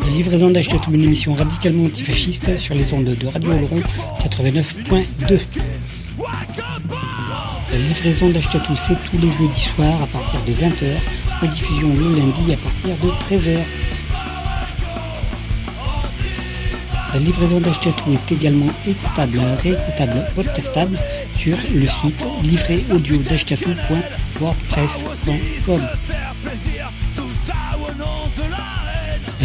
La livraison d'Achetatou, une émission radicalement antifasciste sur les ondes de Radio Oloron 89.2. La livraison d'Achetatou, c'est tous les jeudis soirs à partir de 20h, rediffusion le lundi à partir de 13h. La livraison d'Achetatou est également écoutable, réécoutable, podcastable sur le site livréaudio.wordpress.com.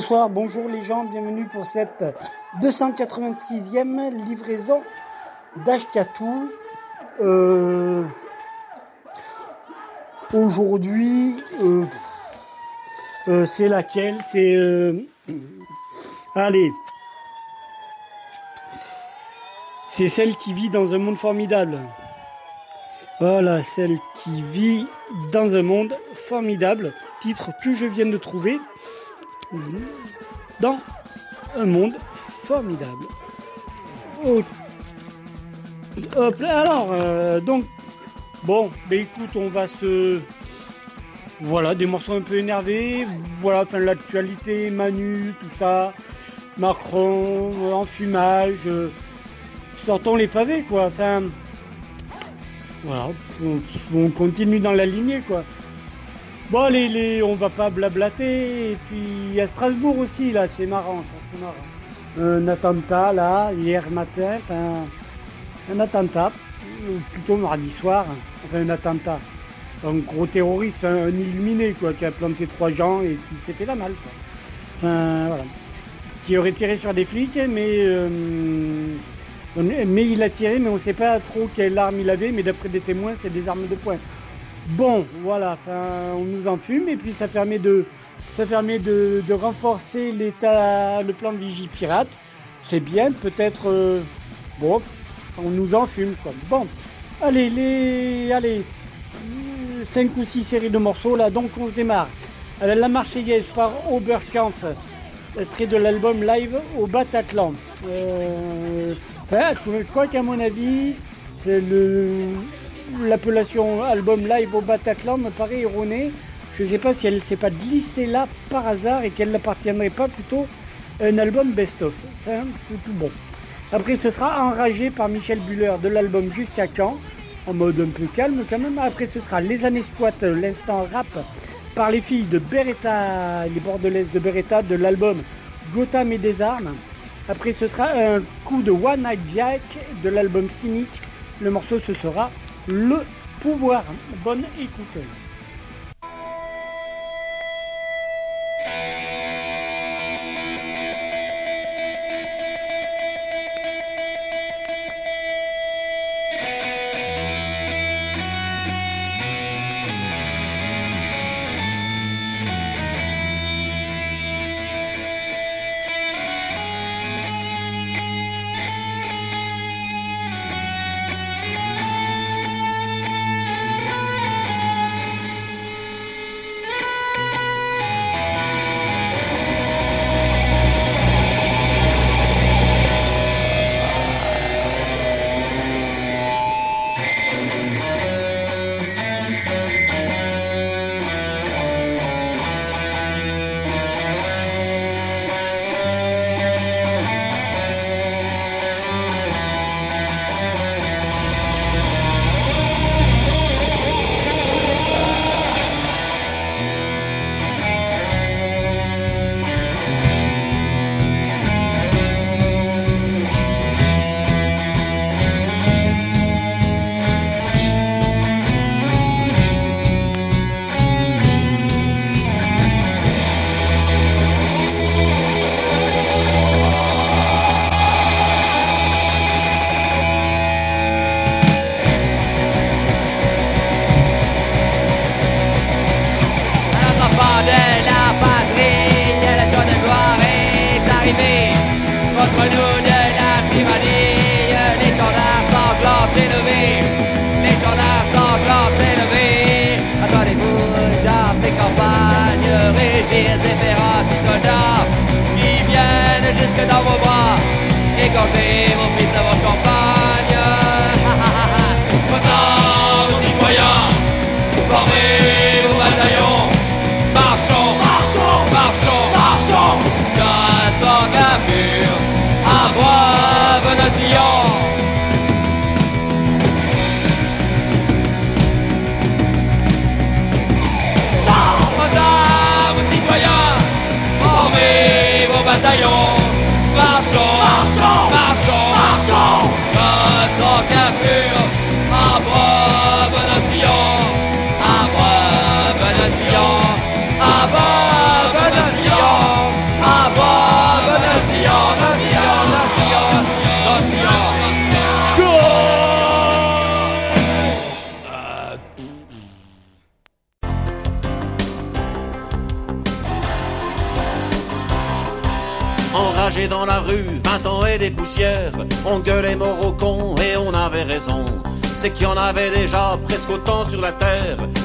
Bonsoir, bonjour les gens, bienvenue pour cette 286e livraison d'Ashkatou. Euh, Aujourd'hui, euh, euh, c'est laquelle? C'est... euh, allez. C'est celle qui vit dans un monde formidable. Voilà, celle qui vit dans un monde formidable. Titre que je viens de trouver. Dans un monde formidable. Oh. Hop là, alors, euh, donc, bon, ben écoute, on va se. Voilà, des morceaux un peu énervés. Voilà, fin de l'actualité, Manu, tout ça. Macron, enfumage. euh, sortons les pavés, quoi. Enfin. Voilà, on continue dans la lignée, quoi. Bon, allez, on va pas blablater. Et puis, a Strasbourg aussi, là, c'est marrant, ça, c'est marrant. Un attentat, là, hier matin, enfin, un attentat, plutôt mardi soir, enfin, un attentat. Un gros terroriste, un, illuminé, quoi, qui a planté trois gens et qui s'est fait la malle, quoi. Enfin, voilà. Qui aurait tiré sur des flics, mais. euh, mais il a tiré, mais on ne sait pas trop quelle arme il avait, mais d'après des témoins, c'est des armes de poing. Bon, voilà, on nous enfume et puis ça permet de, renforcer l'état, le plan de vigie pirate. C'est bien, peut-être, euh, bon, on nous enfume quoi. Bon, allez, les, allez, 5 ou 6 séries de morceaux là, donc on se démarre. La Marseillaise par Oberkampf, extrait de l'album live au Bataclan. Euh, crois qu'à mon avis, c'est le l'appellation album live au Bataclan me paraît erronée. Je ne sais pas si elle ne s'est pas glissée là par hasard et qu'elle n'appartiendrait pas plutôt à un album best-of. Enfin, tout, tout bon. Après, ce sera Enragé par Michel Buller de l'album Jusqu'à quand? En mode un peu calme quand même. Après, ce sera Les années squat, l'instant rap par les filles de Beretta, les bordelaises de Beretta de l'album Gotham et des armes. Après, ce sera un coup de One Night Jack de l'album Cynic. Le morceau, ce sera Le Pouvoir. Bonne écoute.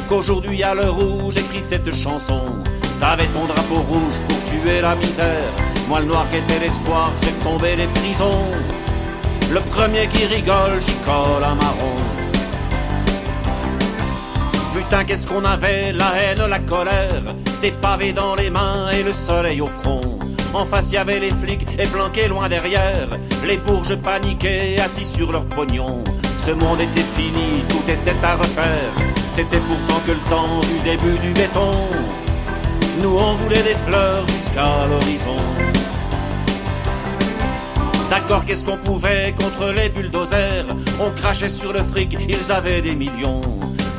Qu'aujourd'hui à l'heure où j'écris cette chanson. T'avais ton drapeau rouge pour tuer la misère. Moi le noir qui était l'espoir, c'est tomber les prisons. Le premier qui rigole, j'y colle un marron. Putain, qu'est-ce qu'on avait, la haine, la colère, des pavés dans les mains et le soleil au front. En face, y avait les flics et planqués loin derrière, les bourges paniqués, assis sur leur pognon. Ce monde était fini, tout était à refaire. C'était pourtant que le temps du début du béton. Nous, on voulait des fleurs jusqu'à l'horizon. D'accord, qu'est-ce qu'on pouvait contre les bulldozers? On crachait sur le fric, ils avaient des millions.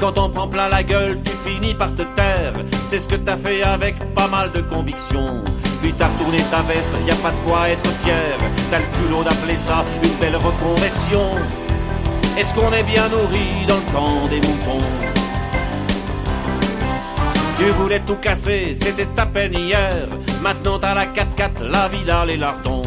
Quand on prend plein la gueule, tu finis par te taire. C'est ce que t'as fait avec pas mal de conviction. Puis t'as retourné ta veste, y a pas de quoi être fier. T'as le culot d'appeler ça une belle reconversion. Est-ce qu'on est bien nourri dans le camp des moutons? Tu voulais tout casser, c'était ta peine hier. Maintenant t'as la 4x4, la villa, les lardons.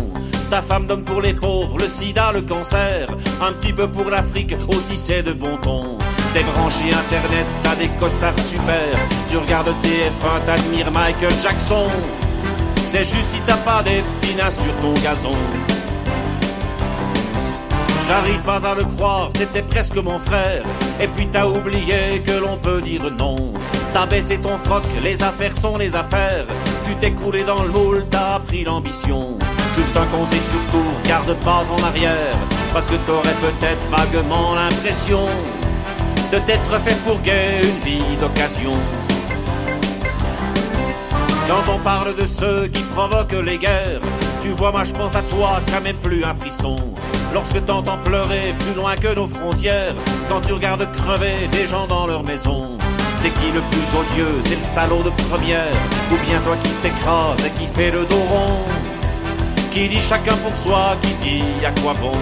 Ta femme donne pour les pauvres, le sida, le cancer. Un petit peu pour l'Afrique, aussi c'est de bon ton. T'es branché internet, t'as des costards super. Tu regardes TF1, t'admires Michael Jackson. C'est juste si t'as pas des petits nains sur ton gazon. J'arrive pas à le croire, t'étais presque mon frère. Et puis t'as oublié que l'on peut dire non. T'as baissé ton froc, les affaires sont les affaires. Tu t'es coulé dans le moule, t'as appris l'ambition. Juste un conseil surtout, garde pas en arrière. Parce que t'aurais peut-être vaguement l'impression de t'être fait fourguer une vie d'occasion. Quand on parle de ceux qui provoquent les guerres, tu vois, moi je pense à toi, t'as même plus un frisson. Lorsque t'entends pleurer plus loin que nos frontières, quand tu regardes crever des gens dans leur maison. C'est qui le plus odieux? C'est le salaud de première Ou bien toi qui t'écrases et qui fait le dos rond? Qui dit chacun pour soi, qui dit à quoi bon?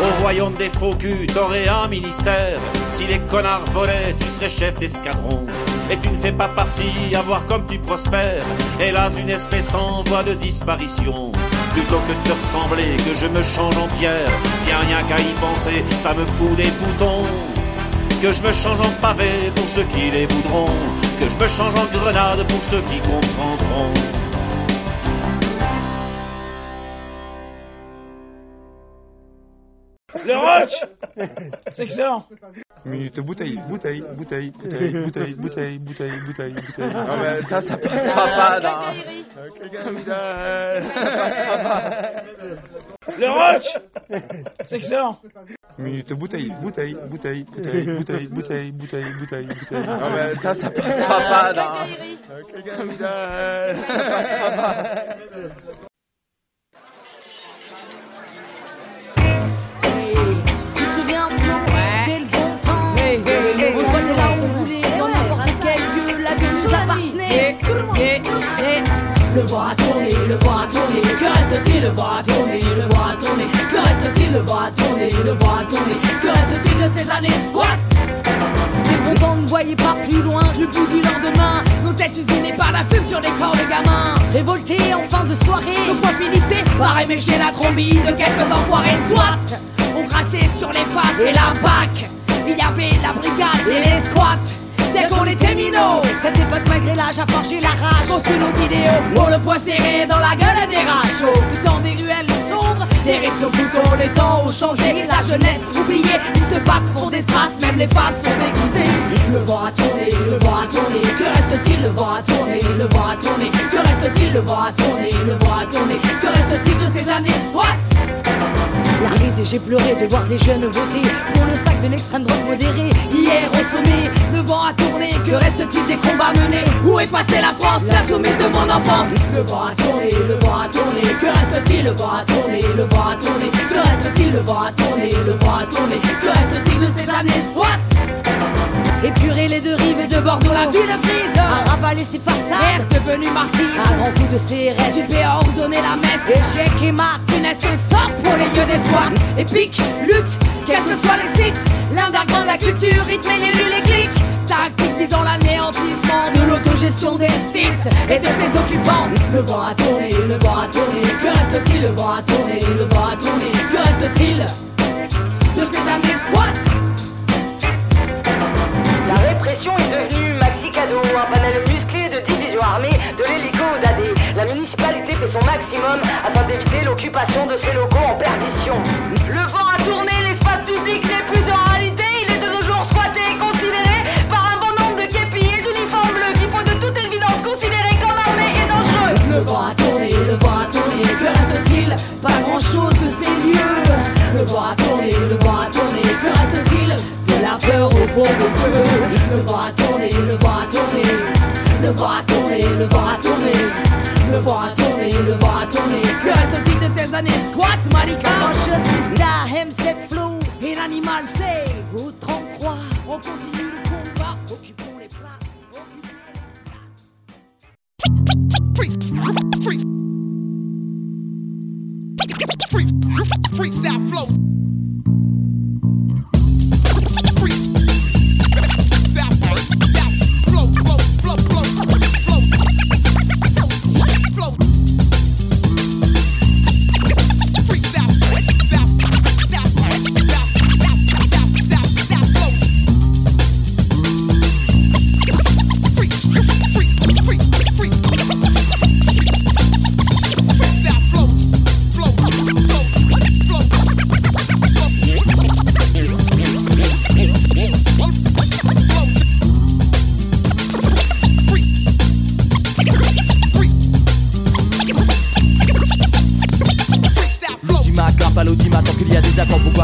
Au royaume des faux culs, t'aurais un ministère Si les connards volaient, tu serais chef d'escadron et tu ne fais pas partie, à voir comme tu prospères. Hélas, d'une espèce en voie de disparition. Plutôt que de te ressembler, que je me change en pierre. Tiens, rien qu'à y penser, ça me fout des boutons. Que je me change en pavé pour ceux qui les voudront. Que je me change en grenade pour ceux qui comprendront. Le rock C'est excellent Minute bouteille, bouteille, bouteille, bouteille, bouteille, bouteille, bouteille, bouteille, bouteille. Non mais ça, ça passera pas dans... Le rock C'est excellent Minute bouteille, bouteille, bouteille, bouteille, bouteille, bouteille, bouteille, bouteille, bouteille. Non mais ça, ça passera pas dans... Le a tourné, le a tourné. Que reste-t-il Le a tourné, le a tourné. Que reste-t-il Le a tourné, le a tourné. Que reste-t-il de ces années squat? C'était bon temps, ne voyait pas plus loin. Le bout du lendemain, nos têtes usinées par la fume sur les corps de gamins. Révoltés en fin de soirée, nos points finissaient par émécher la trombie de quelques enfoirés. Soit on crachait sur les faces et la bac. Il y avait la brigade et les squats. Dès qu'on était minot. Cette époque, malgré l'âge, a forgé la rage. Construit nos idéaux, pour le poing serré dans la gueule des rachos. Le temps des ruelles sombres, des rives au bouton, les temps ont changé. La jeunesse oubliée, ils se battent pour des strass, même les femmes sont déguisées. Le vent a tourné, le vent a tourné. Que reste-t-il? Le vent a tourné, le vent a tourné. Que reste-t-il? Le vent a tourné, le vent a tourné. Que reste-t-il de ces années squats? La risée, j'ai pleuré de voir des jeunes voter pour le sac de l'extrême droite modérée. Hier au sommet, le vent a tourné. Que reste-t-il des combats menés? Où est passée la France, la soumise de mon enfance Le vent a tourné, le vent a tourné. Que reste-t-il? Le vent a tourné, le vent a tourné. Que reste-t-il? Le vent a tourné, le vent a tourné. Que reste-t-il de ces années squat? Épurer les deux rives et de Bordeaux, la ville grise. A ravalé ses façades, devenu marquise. Un grand coup de CRS, tu fais ordonner la messe. Échec et Martinez, que sort pour les lieux des squats. Épique, lutte, quels que soient les sites. L'underground, la culture, rythme et les les clics. Tactique visant l'anéantissement de l'autogestion des sites et de ses occupants. Le vent a tourné, le vent a tourné. Que reste-t-il? Le vent a tourné, le vent a tourné. Que reste-t-il? De ces années squats Est devenue maxi cadeau, un panel musclé de divisions armées, de l'hélico au dadé. La municipalité fait son maximum afin d'éviter l'occupation de ses locaux en perdition. Le vent a tourné, l'espace public n'est plus en réalité, il est de nos jours squatté et considéré par un bon nombre de képis d'uniformes bleus qui faut de toute évidence considérés comme armés et dangereux. Le vent a tourné, le vent a tourné, que reste-t-il? Pas grand-chose de ces lieux. Le vent fond des yeux. Le vent a tourné, le vent a tourné, le vent a tourné, le vent a tourné. Le vent a tourné, le vent a tourné. Que reste-t-il de ces années squats, Marika Manche Sista, M7 Flow, et l'animal c'est au 33. On continue le combat, occupons les places. occupons les places. Freestyle. Flow,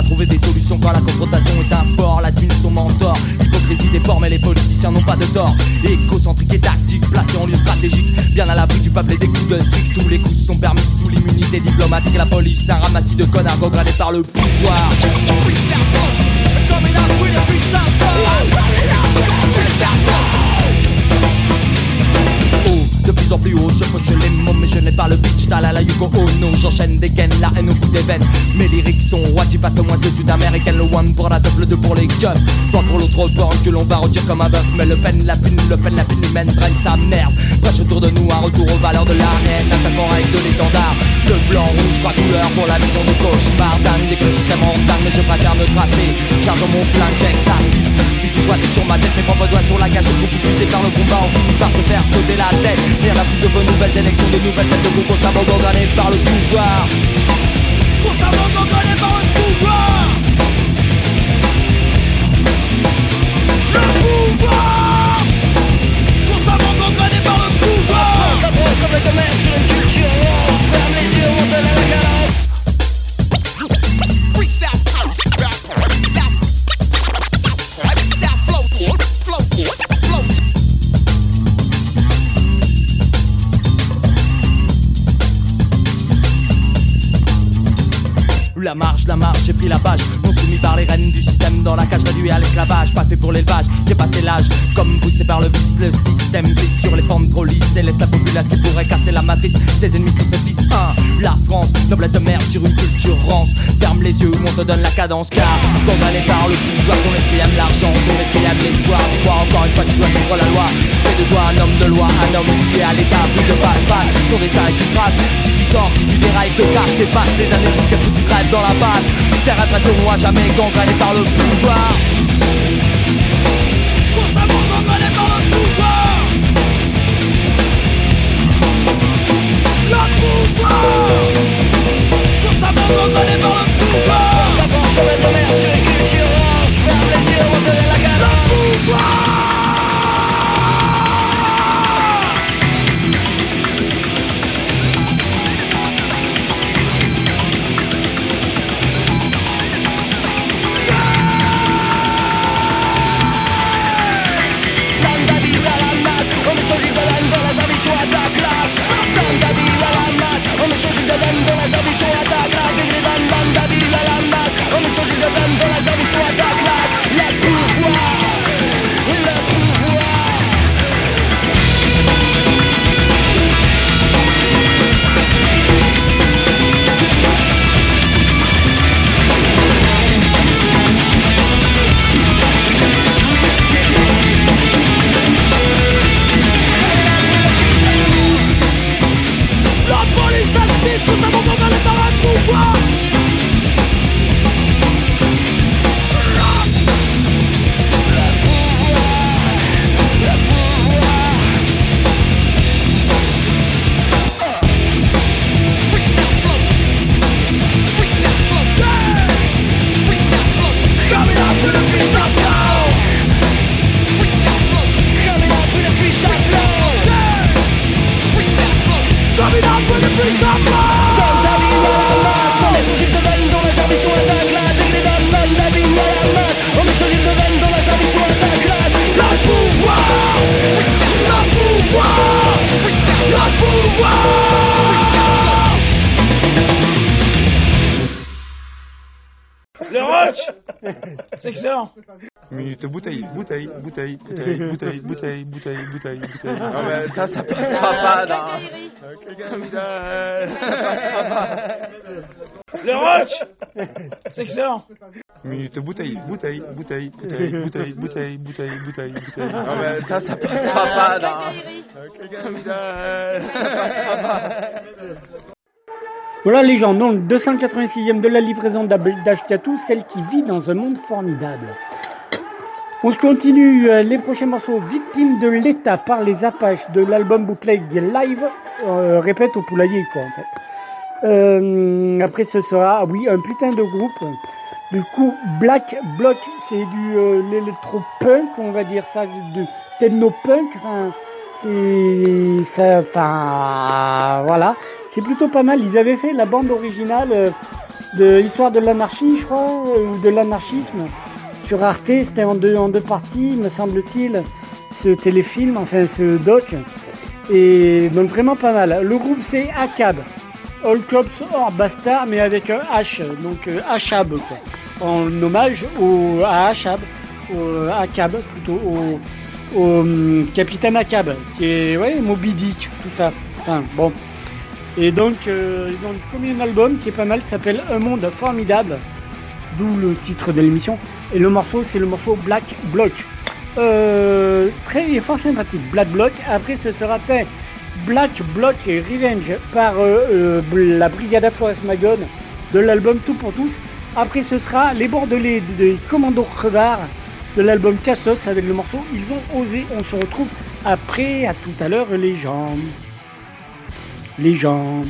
trouver des solutions quand la confrontation est un sport La thune son mentor. Hypocrisie des formes mais les politiciens n'ont pas de tort. Écocentrique et tactique placé en lieu stratégique. Bien à l'abri du peuple et des coups de trick Tous les coups sont permis sous l'immunité diplomatique. La police un ramassis de connards gangrenés par le pouvoir de plus haut, je poche les mots, mais je n'ai pas le pitch. T'as la la Yuko non, j'enchaîne des gaines, la haine au bout des veines. Mes lyrics sont rois, tu passes le moins de sud-américaine, le one pour la double, le deux pour les guns. Toi pour l'autre borne que l'on va retirer comme un bœuf. Mais le peine, la pune, le peine, la pune humaine draine sa merde. Prêche autour de nous un retour aux valeurs de l'arène, attaquant avec de l'étendard. Le blanc, rouge, trois couleurs pour la vision de cauchemar. Dan, dès que le système en mais je préfère me tracer. Chargeons mon flingue, check ça. Fusil pointé sur ma tête, mes propres doigts sur la cage, beaucoup poussé par le combat, on finit par se faire sauter la tête. Rien à foutre de vos nouvelles élections, de nouvelles têtes de vous constamment gangrenées par le pouvoir. Constamment gangrenées par le pouvoir. Le pouvoir. Constamment gangrenées par le pouvoir. Comme le commerce une culture, j'ai pris la page Non soumis par les rênes du système. Dans la cage réduit à l'esclavage. Pas fait pour l'élevage, j'ai passé l'âge. Comme poussé par le vice, le système glisse sur les pentes trop lisses. Et laisse la populace qui pourrait casser la matrice. Ses ennemis se saisissent un La France, noblesse de merde sur une culture rance. Ferme les yeux ou on te donne la cadence. Car condamné par le pouvoir Ton esprit aime l'argent, ton esprit aime l'espoir. Tu encore une fois tu dois suivre la loi. Fais de toi un homme de loi, un homme lié à l'état. Plus de passe-passe, ton destin est une tu sors. Si tu dérailles te casse. Et passe des années jusqu'à ce que tu crèves dans la base. Terre resteront à jamais gangrénée par le pouvoir. Constamment gangrénée par le pouvoir. Le pouvoir. Constamment gangrénée par le pouvoir. Constamment gangrénée par le pouvoir. geceden döneceğim şu yatağa Kral bir giden banda değil alanmaz Onu çok geceden döneceğim şu bouteille, bouteille, bouteille, bouteille, bouteille, bouteille, bouteille, bouteille, bouteille. Non mais ça, ça passera pas dans... Le rock C'est excellent Minute bouteille, bouteille, bouteille, bouteille, bouteille, bouteille, bouteille, bouteille, bouteille. Non mais ça, ça passera pas dans... Voilà les gens, donc 286e de la livraison d'Ashkatou, celle qui vit dans un monde formidable. On se continue euh, les prochains morceaux Victime de l'État par les Apaches de l'album Bootleg Live, euh, répète au poulailler quoi en fait. Euh, après ce sera, ah oui, un putain de groupe. Du coup, Black Block, c'est du euh, l'électro-punk, on va dire ça, de techno-punk, enfin, c'est ça enfin voilà c'est plutôt pas mal ils avaient fait la bande originale de l'histoire de l'anarchie je crois ou de l'anarchisme sur Arte c'était en deux en deux parties me semble-t-il ce téléfilm enfin ce doc. Et donc vraiment pas mal. Le groupe c'est ACAB All Cops or Bastard mais avec un H donc euh, Achab quoi. En hommage au à Achab au ACAB plutôt au hum, capitaine Akab, qui est ouais, Moby Dick, tout ça. Enfin, bon. Et donc, euh, ils ont commis un album qui est pas mal, qui s'appelle Un monde formidable, d'où le titre de l'émission. Et le morceau, c'est le morceau Black Block. Euh, très fort sympathique, Black Block. Après, ce sera Black Block et Revenge par euh, euh, la Brigada Forest Magon de l'album Tout pour tous. Après, ce sera les Bordelais des Commandos Crevards de l'album Cassos avec le morceau Ils ont osé. On se retrouve après, à tout à l'heure, les gens. Les gens.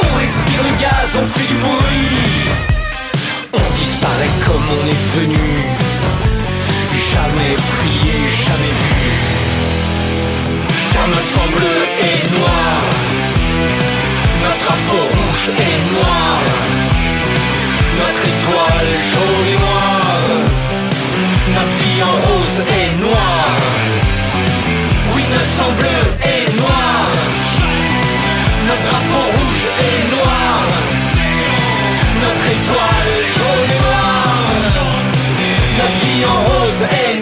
On respire le gaz, on fait du bruit. On disparaît comme on est venu en rose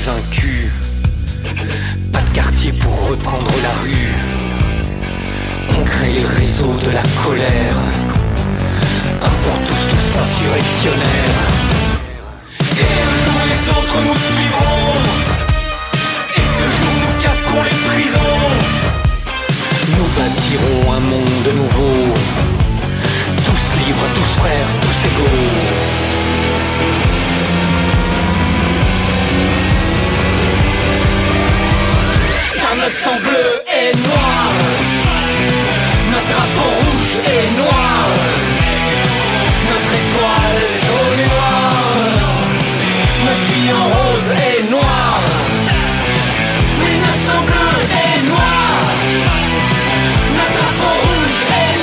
vaincus. Pas de quartier pour reprendre la rue. On crée les réseaux de la colère. Un pour tous, tous insurrectionnaires. Et un jour les autres nous suivront. Et ce jour nous casserons les prisons. Nous bâtirons un monde nouveau. Tous libres, tous frères, tous égaux. Notre sang bleu est noir. Notre drapeau rouge est noir. Notre étoile jaune et noire. Notre vie rose est noire Oui, notre sang bleu est noir. Notre drapeau rouge est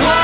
noir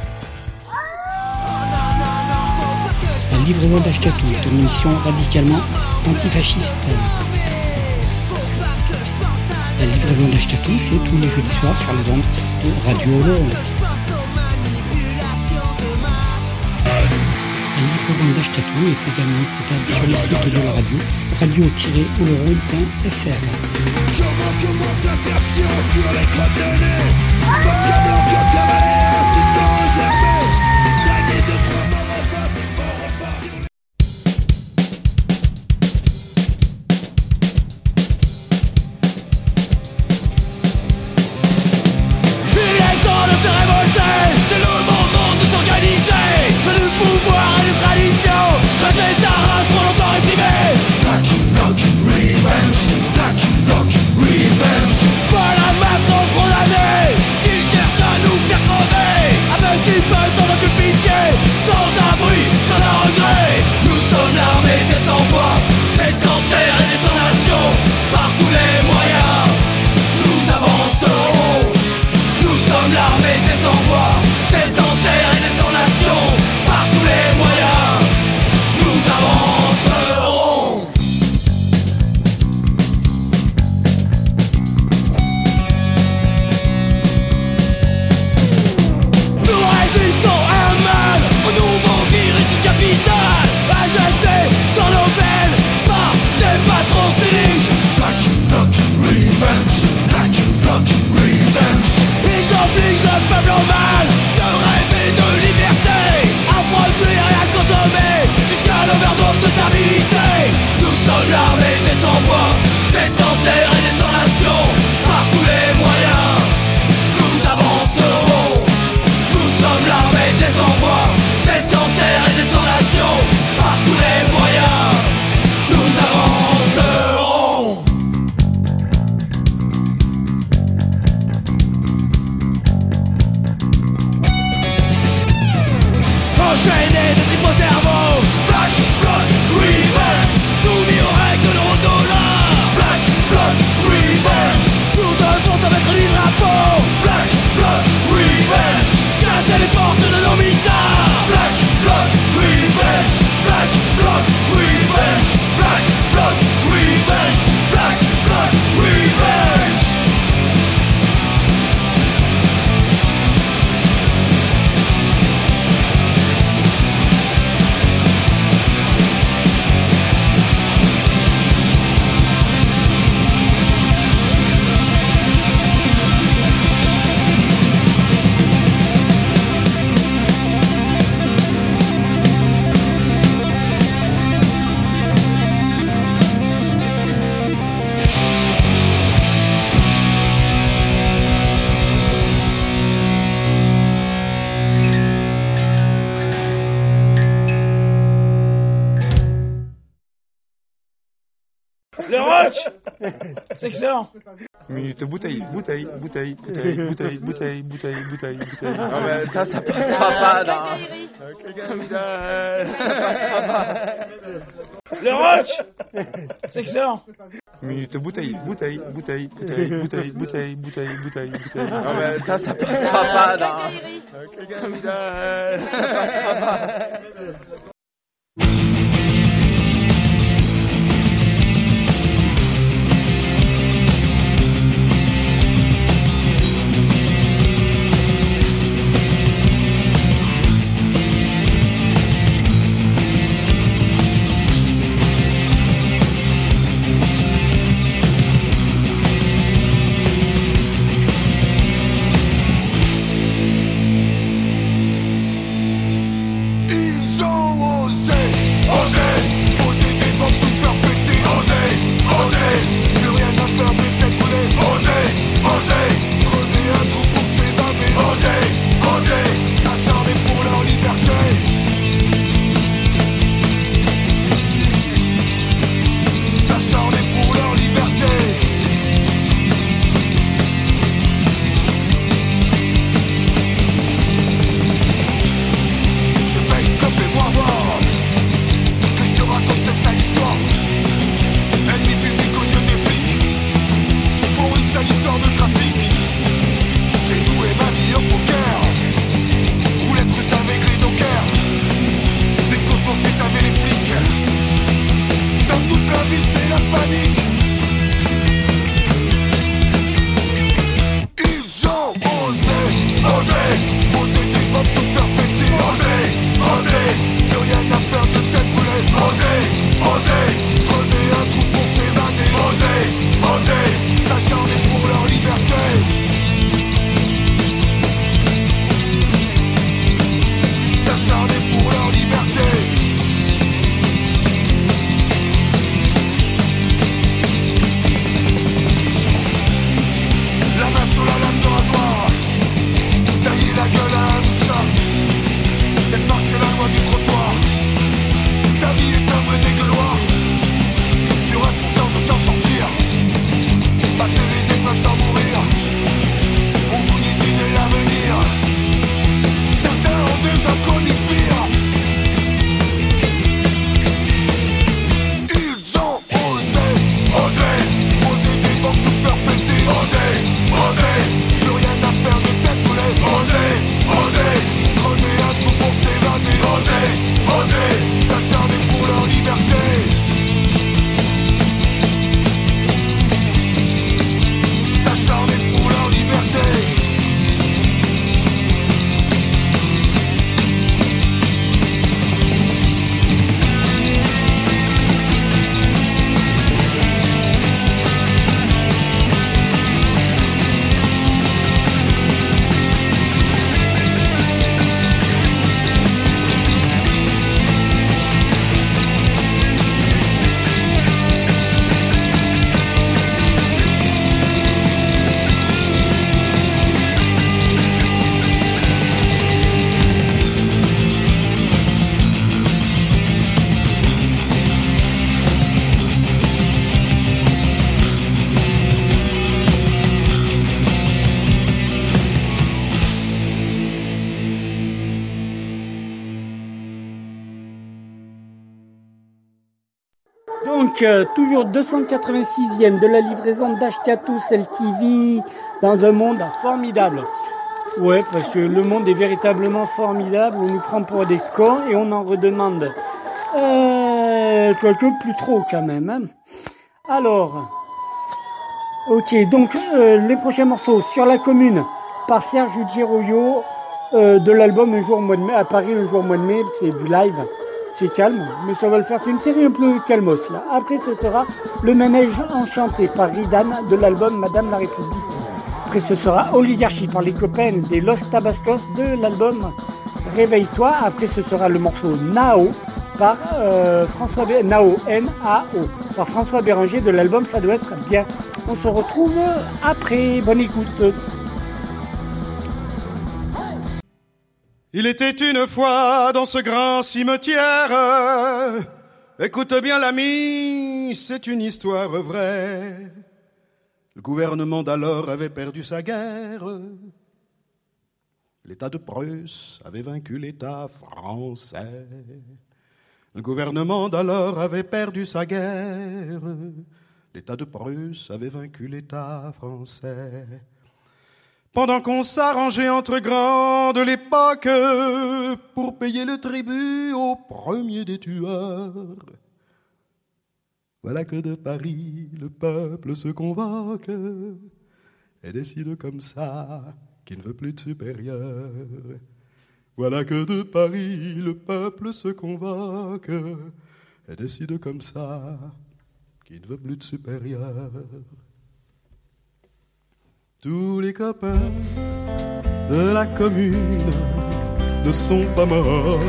La livraison d'Achetatou est une émission radicalement antifasciste. La livraison d'Achetatou, c'est tous les jeudis soirs sur les ondes de Radio Oloron. La livraison d'Achetatou est également écoutable sur le site de la radio, radio-oloron.fr. Le roach C'est excellent Minute bouteille, bouteille, bouteille, bouteille, bouteille, bouteille, bouteille, bouteille, bouteille. Non, mais ça, ça passera pas dans. Le roach C'est excellent Minute bouteille, bouteille, bouteille, bouteille, bouteille, bouteille, bouteille, bouteille, bouteille. Non, mais ça, ça passera pas dans. Euh, toujours 286e de la livraison d'Ashkatou, celle qui vit dans un monde formidable. Ouais, parce que le monde est véritablement formidable. On nous prend pour des cons et on en redemande. Euh, quelque plus trop quand même. hein. Alors, ok, donc euh, les prochains morceaux sur la commune par Serge Giroyo euh, de l'album Un jour au mois de mai à Paris un jour au mois de mai, c'est du live. C'est calme, mais ça va le faire. C'est une série un peu calmos là. Après, ce sera Le Manège Enchanté par Ridan de l'album Madame la République. Après, ce sera Oligarchie par les copains des Los Tabascos de l'album Réveille-toi. Après, ce sera le morceau Nao par euh, François par François Béranger de l'album Ça doit être bien. On se retrouve après. Bonne écoute. Il était une fois dans ce grand cimetière. Écoute bien l'ami, c'est une histoire vraie. Le gouvernement d'alors avait perdu sa guerre. L'État de Prusse avait vaincu l'État français. Le gouvernement d'alors avait perdu sa guerre. L'État de Prusse avait vaincu l'État français. Pendant qu'on s'arrangeait entre grands de l'époque pour payer le tribut au premier des tueurs. Voilà que de Paris le peuple se convoque et décide comme ça qu'il ne veut plus de supérieur. Voilà que de Paris le peuple se convoque et décide comme ça qu'il ne veut plus de supérieur. Tous les copains de la commune ne sont pas morts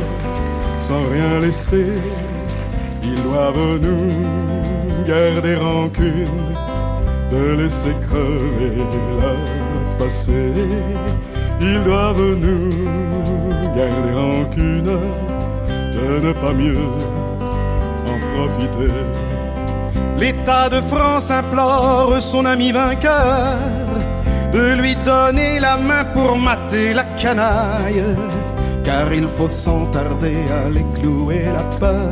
sans rien laisser. Ils doivent nous garder rancune de laisser crever leur passé. Ils doivent nous garder rancune de ne pas mieux en profiter. L'État de France implore son ami vainqueur de lui donner la main pour mater la canaille, car il faut sans tarder aller clouer la peur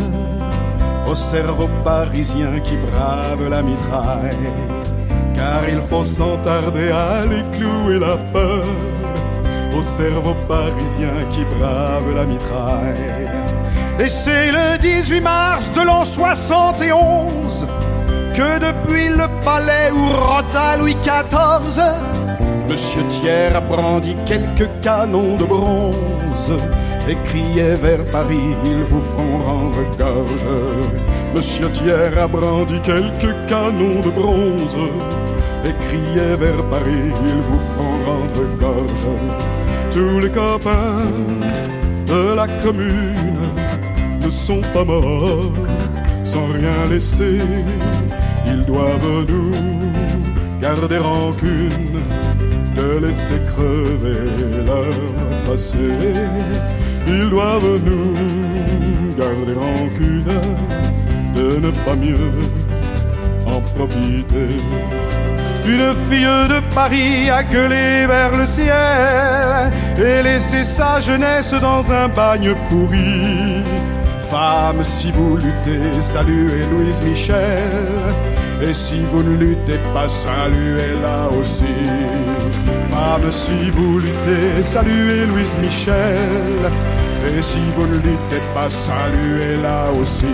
au cerveau parisien qui brave la mitraille, car il faut sans tarder aller clouer la peur au cerveau parisien qui brave la mitraille. Et c'est le 18 mars de l'an 71 que depuis le palais où rota Louis XIV, Monsieur Thiers a brandi quelques canons de bronze et criait vers Paris, ils vous feront rendre gorge. Monsieur Thiers a brandi quelques canons de bronze et criait vers Paris, ils vous feront rendre gorge. Tous les copains de la commune ne sont pas morts sans rien laisser. Ils doivent nous garder rancune laisser crever leur passé. Ils doivent nous garder rancune de ne pas mieux en profiter. Une fille de Paris a gueulé vers le ciel et laissé sa jeunesse dans un bagne pourri. Femme, si vous luttez, saluez Louise Michel. Et si vous ne luttez pas, saluez-la aussi. Si vous luttez, saluez Louise Michel. Et si vous ne luttez pas, saluez-la aussi.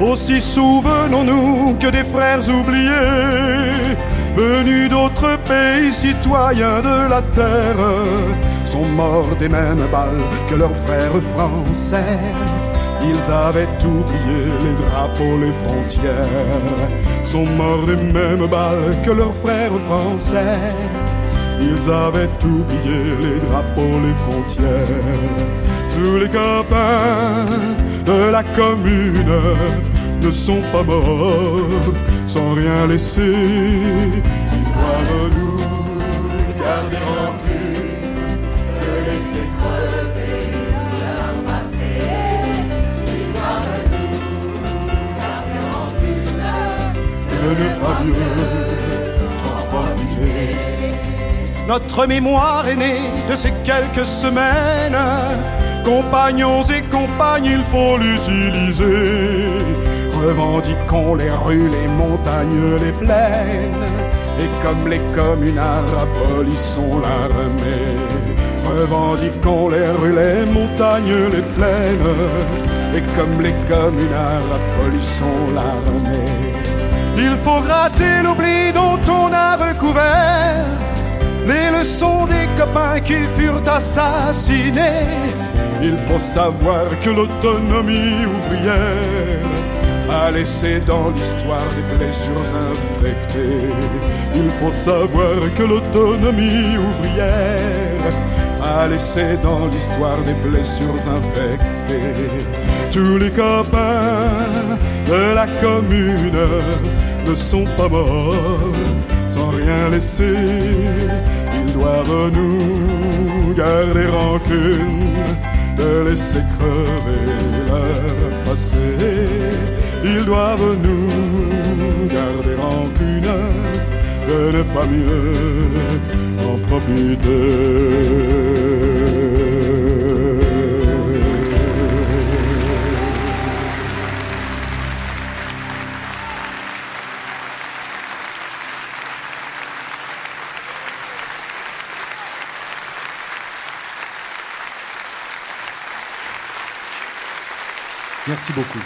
Aussi souvenons-nous que des frères oubliés, venus d'autres pays citoyens de la terre, sont morts des mêmes balles que leurs frères français. Ils avaient oublié les drapeaux, les frontières, sont morts des mêmes balles que leurs frères français. Ils avaient oublié les drapeaux, les frontières. Tous les copains de la commune ne sont pas morts sans rien laisser. Ils doivent nous garder rancune, de laisser crever leur passé. Ils doivent nous garder rancune, de ne pas mieux Notre mémoire est née de ces quelques semaines. Compagnons et compagnes, il faut l'utiliser. Revendiquons les rues, les montagnes, les plaines. Et comme les communards, abolissons l'armée. Revendiquons les rues, les montagnes, les plaines. Et comme les communards, abolissons l'armée. Il faut gratter l'oubli dont on a recouvert les leçons des copains qui furent assassinés. Il faut savoir que l'autonomie ouvrière a laissé dans l'histoire des blessures infectées. Il faut savoir que l'autonomie ouvrière a laissé dans l'histoire des blessures infectées. Tous les copains de la commune ne sont pas morts sans rien laisser. Ils doivent nous garder rancune de laisser crever leur passé. Ils doivent nous garder rancune de ne pas mieux en profiter. Merci beaucoup.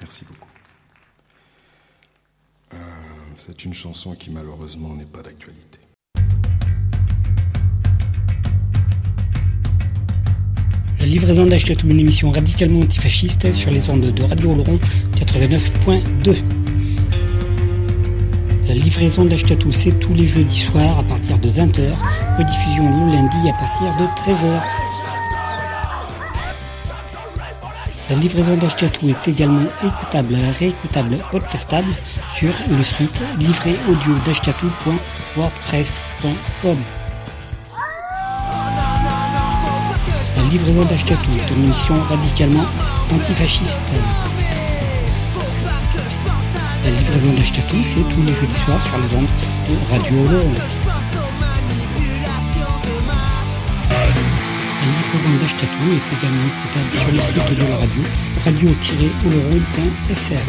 Merci beaucoup. Euh, C'est une chanson qui malheureusement n'est pas d'actualité. Livraison d'Achetatou, une émission radicalement antifasciste sur les ondes de Radio Oloron 89.2. La livraison d'Achetatou, c'est tous les jeudis soirs à partir de 20h, rediffusion le lundi à partir de 13h. La livraison d'Achetatou est également écoutable, réécoutable, podcastable sur le site livréaudio.wordpress.com. livraison d'Achetatou est une émission radicalement antifasciste. La livraison d'Achetatou, c'est tous les jeudis soirs sur les ondes de Radio Oloron. La livraison d'Achetatou est également écoutable sur le site de la radio, radio-oloron.fr.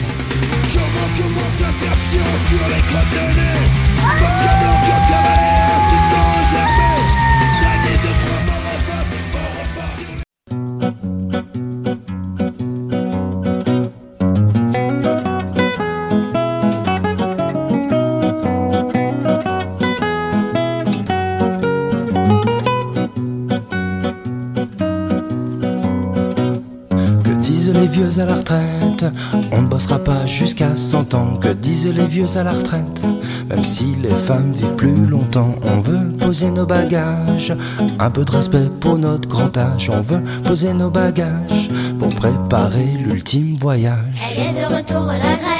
à la retraite On ne bossera pas jusqu'à 100 ans. Que disent les vieux à la retraite Même si les femmes vivent plus longtemps, on veut poser nos bagages. Un peu de respect pour notre grand âge. On veut poser nos bagages pour préparer l'ultime voyage. Elle de retour la grève,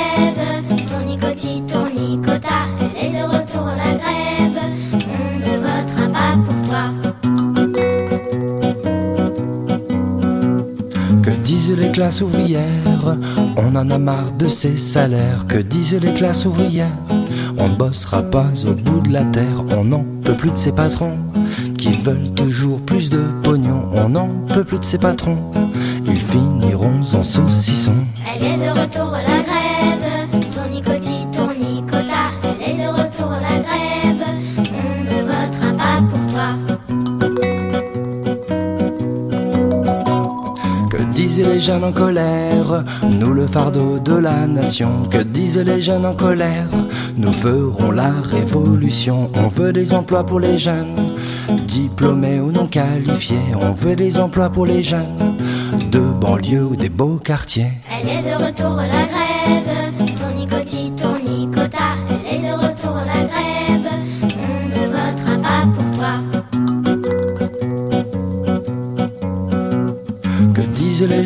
les classes ouvrières On en a marre de ces salaires. Que disent les classes ouvrières? On ne bossera pas au bout de la terre. On n'en peut plus de ces patrons qui veulent toujours plus de pognon. On n'en peut plus de ces patrons. Ils finiront en saucisson. Elle est de retour la les jeunes en colère Nous le fardeau de la nation. Que disent les jeunes en colère? Nous ferons la révolution. On veut des emplois pour les jeunes, diplômés ou non qualifiés. On veut des emplois pour les jeunes, de banlieue ou des beaux quartiers. Elle est de retour la grève,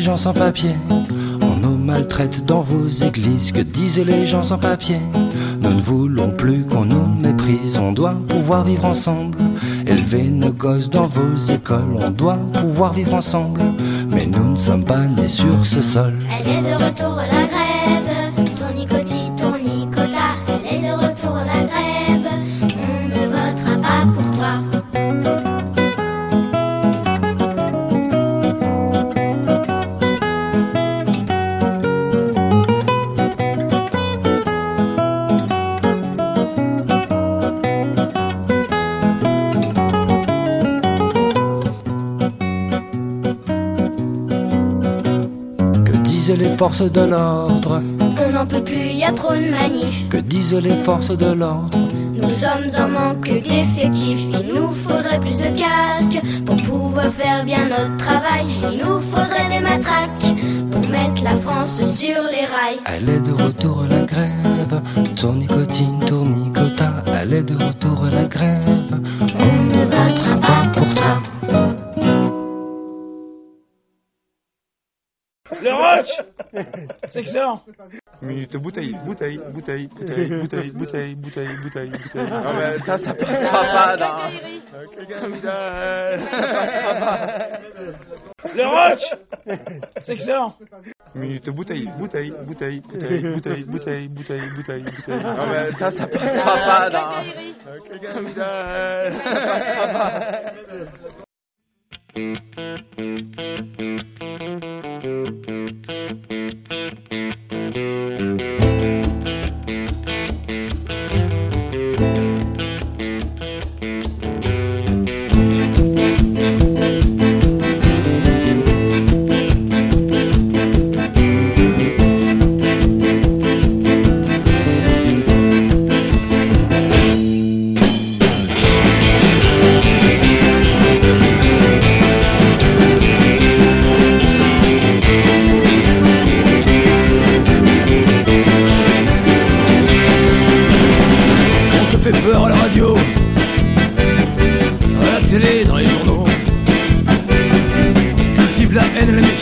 sans papier On nous maltraite dans vos églises. Que disent les gens sans papier Nous ne voulons plus qu'on nous méprise. On doit pouvoir vivre ensemble. Élever nos gosses dans vos écoles. On doit pouvoir vivre ensemble. Mais nous ne sommes pas nés sur ce sol. Forces de l'ordre On n'en peut plus, y a trop de manifs. Que disent les forces de l'ordre Nous sommes en manque d'effectifs. Il nous faudrait plus de casques pour pouvoir faire bien notre travail. Il nous faudrait des matraques pour mettre la France sur les rails. Elle est de retour la grève, tournicotine, tournicota. Elle est de retour la grève, excellent Minute bouteille, bouteille, bouteille, bouteille, bouteille, bouteille, bouteille, bouteille, bouteille. Non, mais ça, ça passera pas dans. Le roach C'est excellent Minute bouteille, bouteille, bouteille, bouteille, bouteille, bouteille, bouteille, bouteille, bouteille. Non, mais ça, ça passera pas Thank you.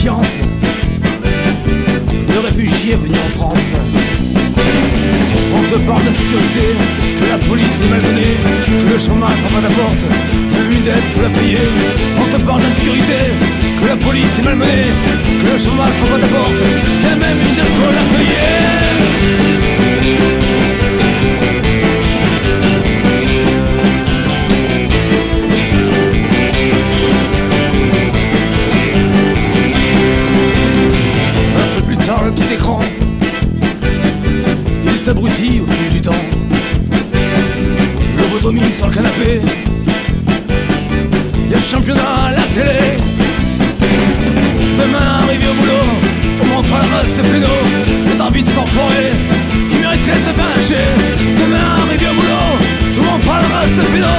La haine et la méfiance. Le réfugié venu en France. On te parle de sécurité, que la police est malmenée, que le chômage prend pas ta porte, que une dette faut la payer. On te parle de sécurité, que la police est malmenée, que le chômage prend pas ta porte, qu'il même une dette faut la payer. Tard, le petit écran, il t'abrutit au fil du temps. Lobotomie sur le canapé, y a le championnat à la télé. Demain, arrivé au boulot, ton monde pas la race, c'est péno. Cet arbitre, cet enfoiré, qui mériterait de se faire lâcher. Demain, arrivé au boulot, tout le monde parle de race, c'est péno.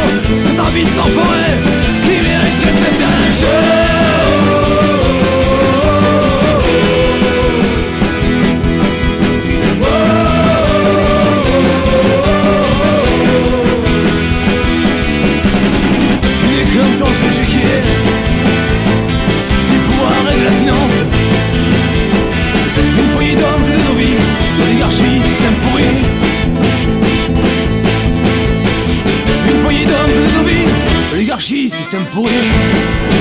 Cet arbitre, cet enfoiré, qui mériterait de se faire lâcher. and.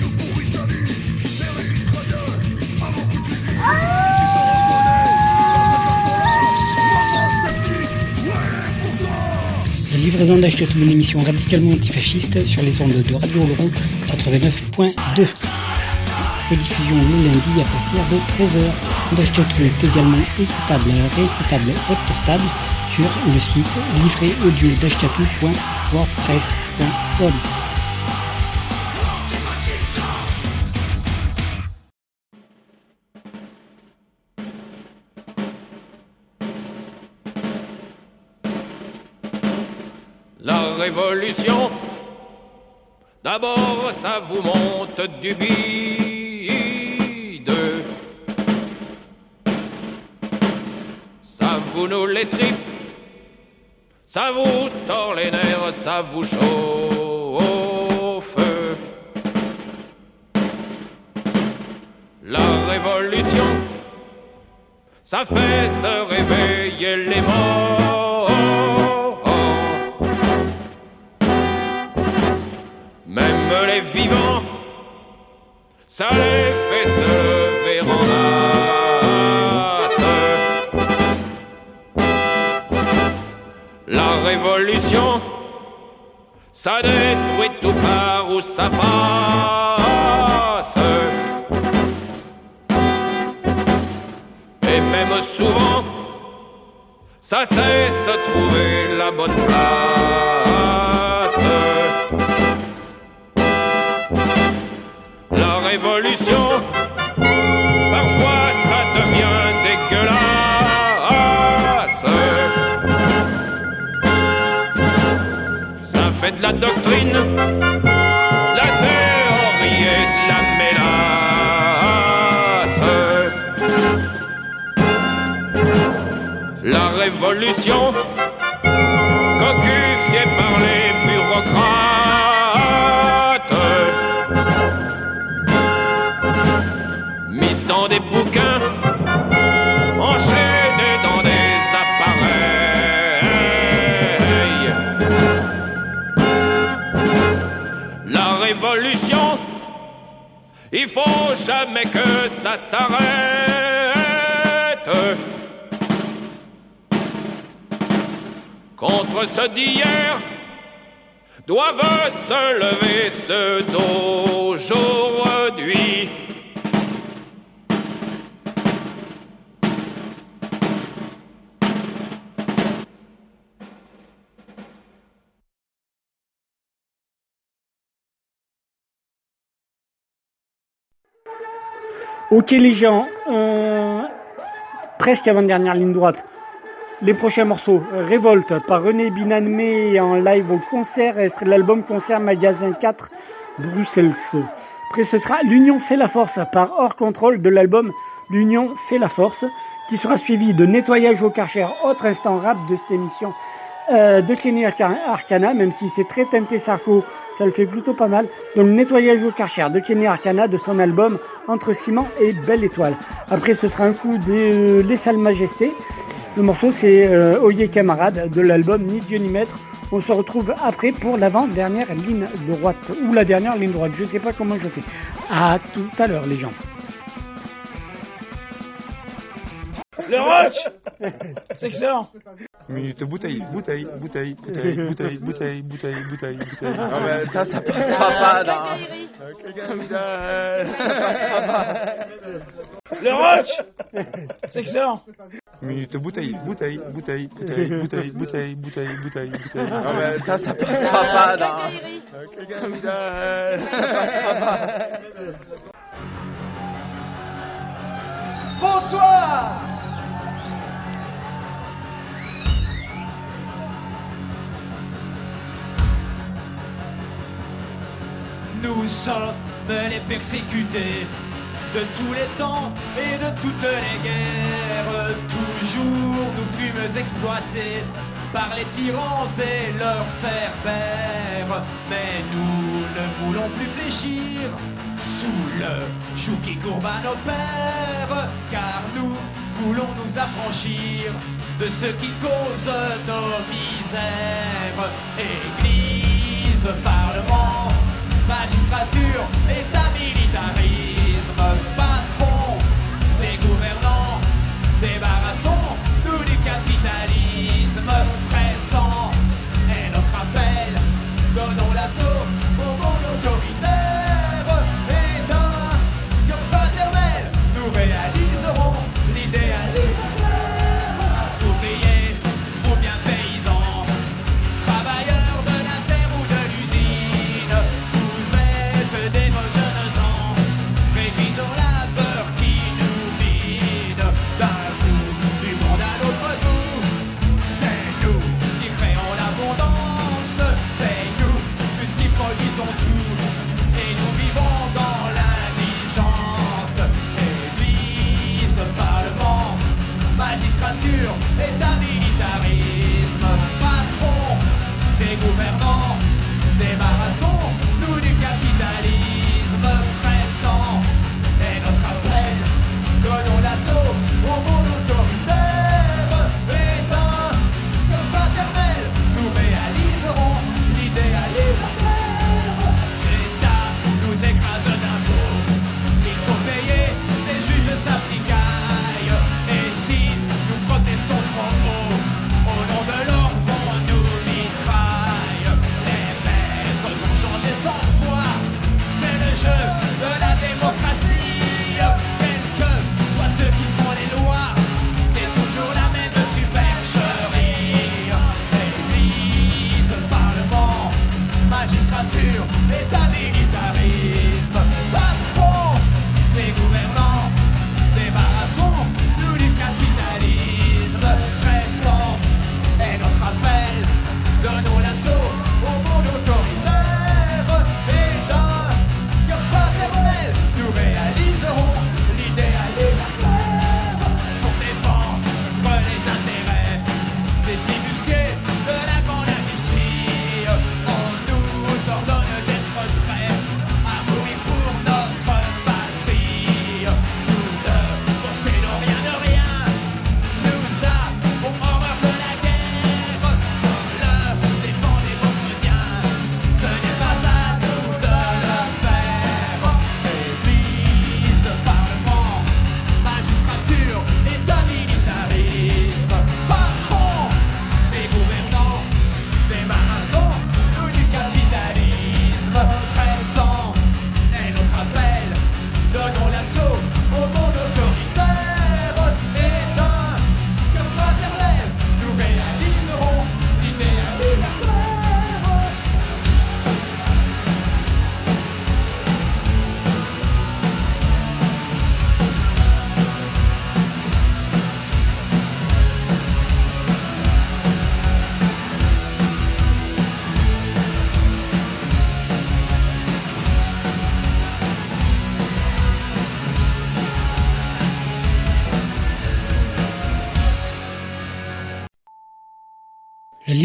livraison d'Achetatou, une émission radicalement antifasciste sur les ondes de Radio Oloron 89.2. Rediffusion le lundi à partir de 13h. D'Achetatou est également écoutable, réécoutable, podcastable sur le site livréaudio.wordpress.com. vous monte du bide. Ça vous nous les tripes, ça vous tord les nerfs, ça vous chauffe. La révolution, ça fait se réveiller les morts. Les vivants, ça les fait se lever en masse. La révolution, ça détruit tout part où ça passe. Et même souvent, ça cesse de trouver la bonne place. Révolution, parfois ça devient dégueulasse. Ça fait de la doctrine, la théorie et de la mélasse. La révolution, jamais que ça s'arrête. Contre ceux d'hier, doivent se lever ceux d'aujourd'hui. Ok les gens, presque avant-dernière ligne droite. Les prochains morceaux, Révolte par René Binanmé en live au concert, l'album concert Magasin 4 Bruxelles. Après ce sera L'Union fait la force par Hors Contrôle de l'album L'Union fait la force, qui sera suivi de Nettoyage au Karcher, autre instant rap de cette émission. Euh, de Clinique Arcana, même si c'est très teinté sarco, ça le fait plutôt pas mal. Donc nettoyage au Karcher de Kenny Arcana de son album Entre Ciment et Belle Étoile. Après ce sera un coup des euh, Les Salles Majestés. Le morceau c'est euh, Oyez Camarade de l'album Ni Dieu ni Maître. On se retrouve après pour l'avant-dernière ligne droite, ou la dernière ligne droite, je ne sais pas comment je fais. À tout à l'heure les gens. Le roche C'est excellent. Minute bouteille, bouteille, bouteille, bouteille, bouteille, bouteille, bouteille, bouteille. Non mais ça, ça passera pas dans... Le roche C'est excellent. Minute bouteille, bouteille, bouteille, bouteille, bouteille, bouteille, bouteille, bouteille, bouteille. Non mais ça, ça passera pas dans... Bonsoir Nous sommes les persécutés de tous les temps et de toutes les guerres. Toujours nous fûmes exploités par les tyrans et leurs cerbères. Mais nous ne voulons plus fléchir sous le joug qui courbe à nos pères, car nous voulons nous affranchir de ce qui cause nos misères. Église, parlement magistrature et ta militarisme. Patron, ses gouvernants, débarrassons-nous du capitalisme pressant. Et notre appel, donnons l'assaut au monde autoritaire.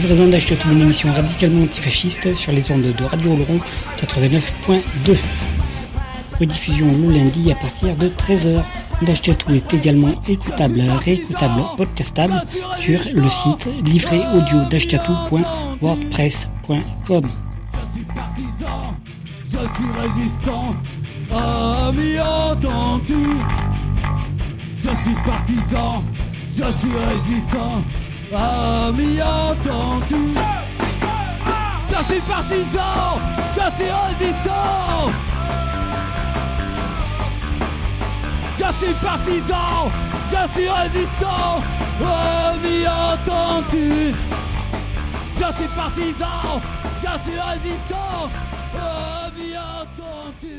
livraison d'Achetatou, une émission radicalement antifasciste sur les ondes de Radio Oloron 89.2. Rediffusion le lundi à partir de 13h. D'Achetatou est également écoutable, réécoutable, podcastable sur le site livréaudio.wordpress.com. Je suis résistant, ami entends-tu? Je suis partisan, je suis résistant, ami entends-tu Je suis partisan, je suis résistant. Je suis partisan, je suis résistant, ami entends-tu Je suis partisan, je suis résistant, ami entends-tu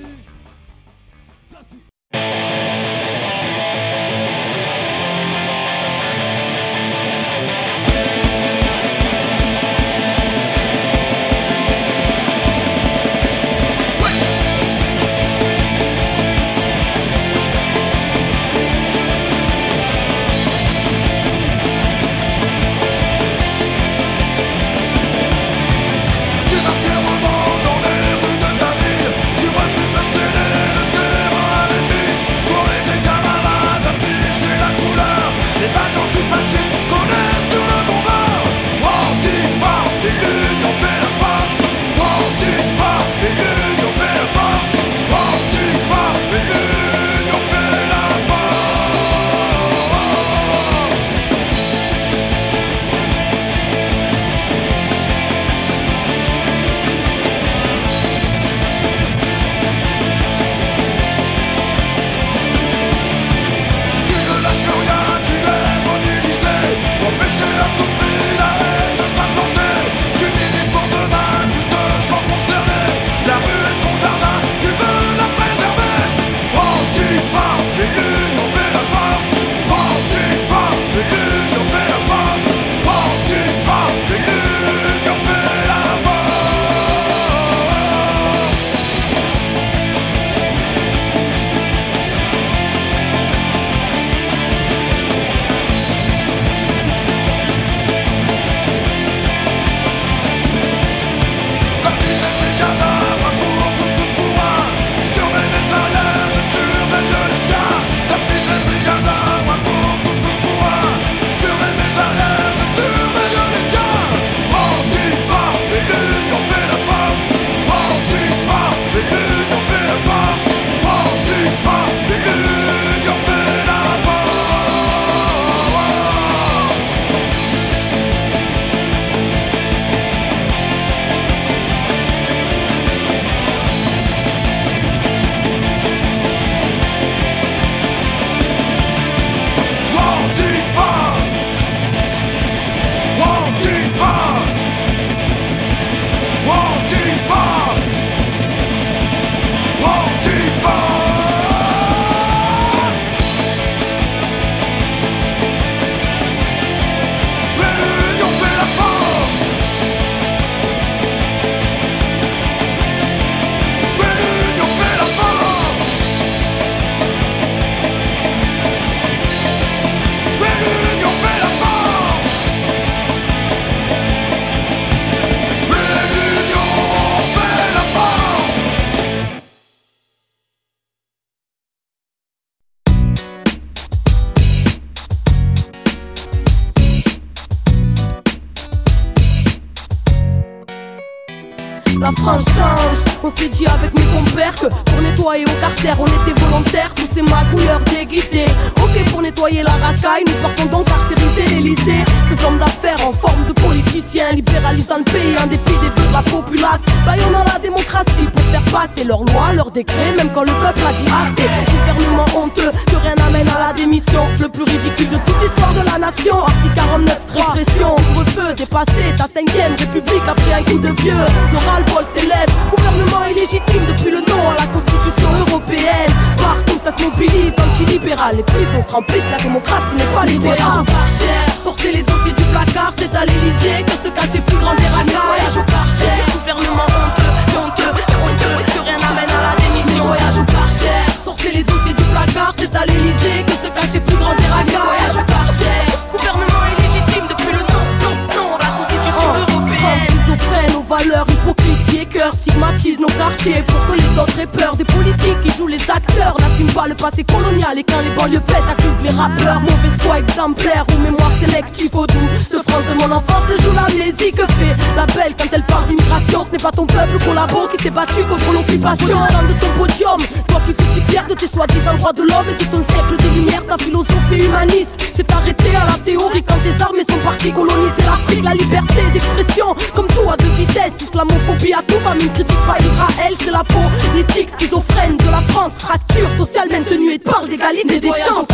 mon enfance se joue l'amnésie que fait la belle quand elle parle d'immigration. Ce n'est pas ton peuple collabo qui s'est battu contre l'occupation. De ton podium, toi qui fus si fier de tes soi-disant droits de l'homme et de ton siècle des lumières, ta philosophie humaniste s'est arrêtée à la théorie quand tes armées sont parties coloniser l'Afrique. La liberté d'expression, comme tout à deux vitesses, islamophobie à tout va, mais ne critique pas Israël, c'est la politique schizophrène de la France, fracture sociale maintenue et parle d'égalité des chances.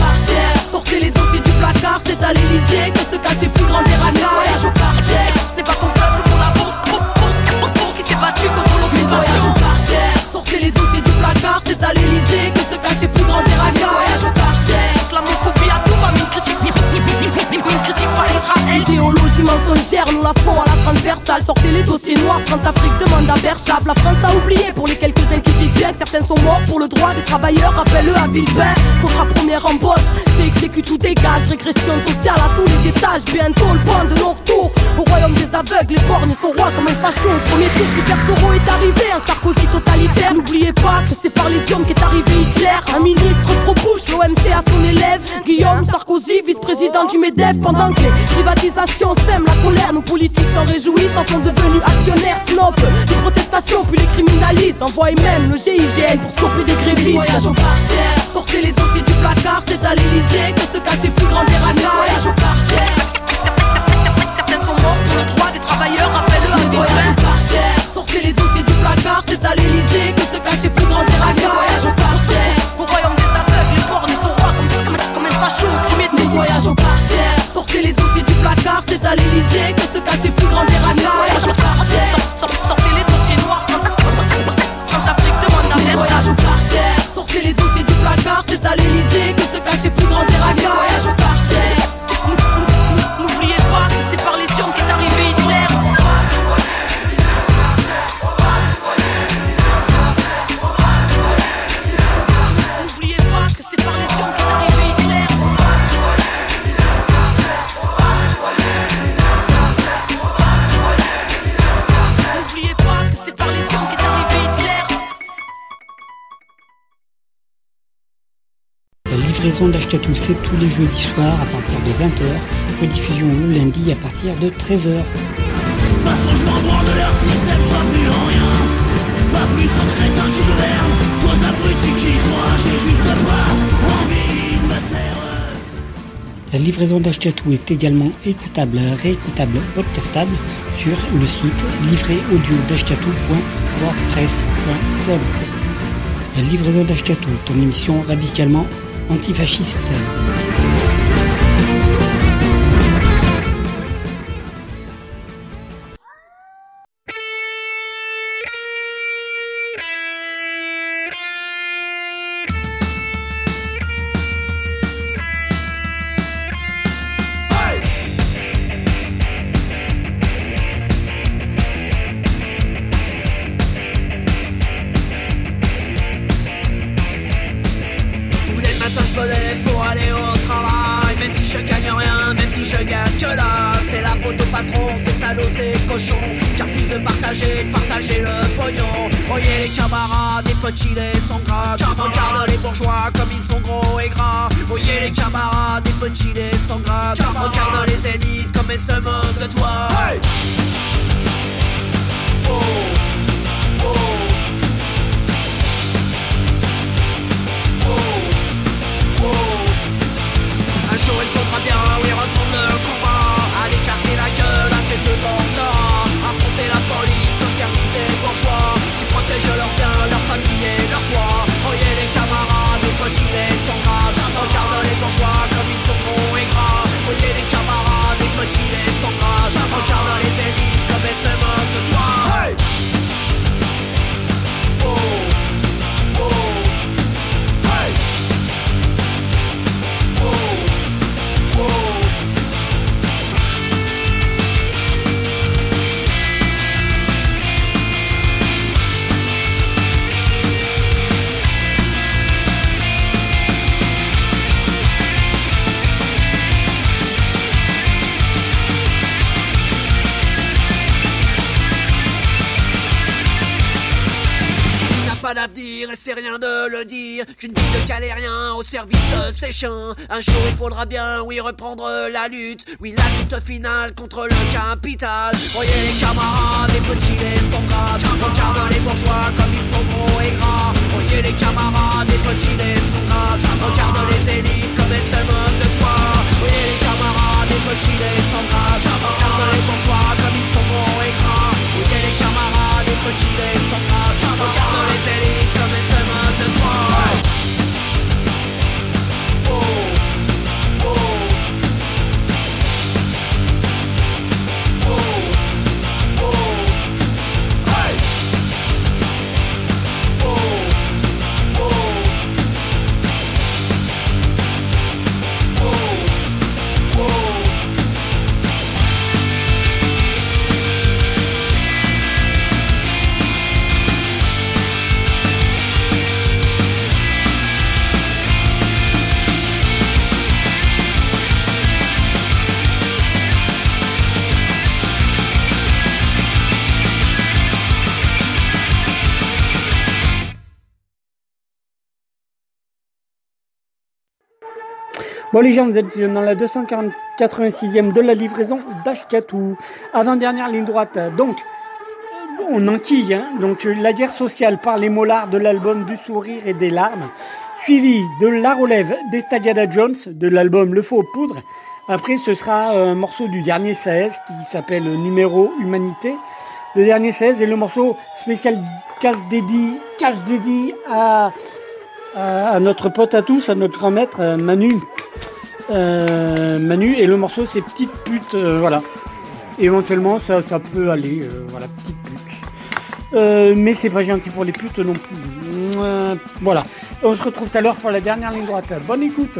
Sortez les dossiers du placard, c'est à l'Elysée que se cachait plus grand des Voyage au Karcher, nous la font à la transversale. Sortez les dossiers noirs, France-Afrique demande à Berchap. La France a oublié pour les quelques-uns qui vivent bien que certains sont morts pour le droit des travailleurs. Rappelle-le à Villepin, contrat première embauche, c'est exécute ou dégage. Régression sociale à tous les étages, bientôt le point de non-retour. Au royaume des aveugles, les borgnes sont rois comme un facho. Premier tour, Super Soro est arrivé, un Sarkozy totalitaire. N'oubliez pas que c'est par les hommes qu'est arrivé Hitler. Un ministre pro-Bush, l'OMC à son élève. Guillaume Sarkozy, vice-président du MEDEF. Pendant que les privatisations sèment la colère, nos politiques s'en réjouissent, en sont devenus actionnaires snob. Les protestations, puis les criminalisent. Envoyez même le GIGN pour stopper des grévistes. Voyage au Karcher, sortez les dossiers du placard, c'est à l'Elysée que se cachait plus grand des Voyage au Karcher. Certains sont morts pour le droit des travailleurs, rappelle-le à Voyage au Karcher, sortez les dossiers du placard, c'est à l'Elysée que se cachait plus grand des Voyage au Karcher, au royaume des aveugles, les borgnes sont rois comme, comme, comme un facho opprimé de Voyage au Karcher, sortez les dossiers c'est à l'Elysée que se cachait plus grand La livraison d'Achetatou, c'est tous les jeudis soirs à partir de 20h. Rediffusion le lundi à partir de 13h. De toute façon, je m'en branle de leur système, je vois plus en rien. Pas plus en crétin qui gouverne qu'aux abrutis qui croient. J'ai juste pas envie de me taire. La livraison d'Achetatou est également écoutable, réécoutable, podcastable sur le site livréaudio.wordpress.com. La livraison d'Achetatou, ton émission radicalement antifasciste. petits et sans. Regarde les bourgeois comme ils sont gros et gras. Voyez les camarades, des petits et sans grade. Regarde les élites comme elles se moquent de toi. Oh. Oh. Oh. Un jour il faudra bien, oui, reprendre le combat. Aller casser la gueule à ces deux Affronter la police au service des bourgeois Qui protègent leurs biens, Qu'une vie de galérien au service c'est chiant. Un jour il faudra bien, oui, reprendre la lutte. Oui, la lutte finale contre le capital. Voyez les camarades, les petits, les sombres. Regarde les bourgeois comme ils sont gros et gras. Voyez les camarades, les petits, les sombres. Regarde les élites comme elles se moquent de toi. Voyez les camarades, les petits, les sombres. Regarde les bourgeois comme ils sont gros et gras. Voyez les camarades, les petits, les sombres. Regarde les élites comme elles se moquent Bon les gens, vous êtes dans la 286e de la livraison d'Ashkatou. Avant-dernière ligne droite. Donc, euh, on enquille, hein. Donc, euh, la guerre sociale par les mollards de l'album Du sourire et des larmes. Suivi de La relève des Tagada Jones de l'album Le faux poudre. Après, ce sera un morceau du dernier 16 qui s'appelle Numéro Humanité. Le dernier 16 est le morceau spécial casse dédié, casse dédié à, à, à notre pote à tous, à notre grand maître euh, Manu. Euh, Manu et le morceau c'est petite pute, euh, voilà. Éventuellement ça, peut aller, euh, voilà, petite pute. Mais c'est pas gentil pour les putes non plus. Voilà. On se retrouve tout à l'heure pour la dernière ligne droite. Bonne écoute.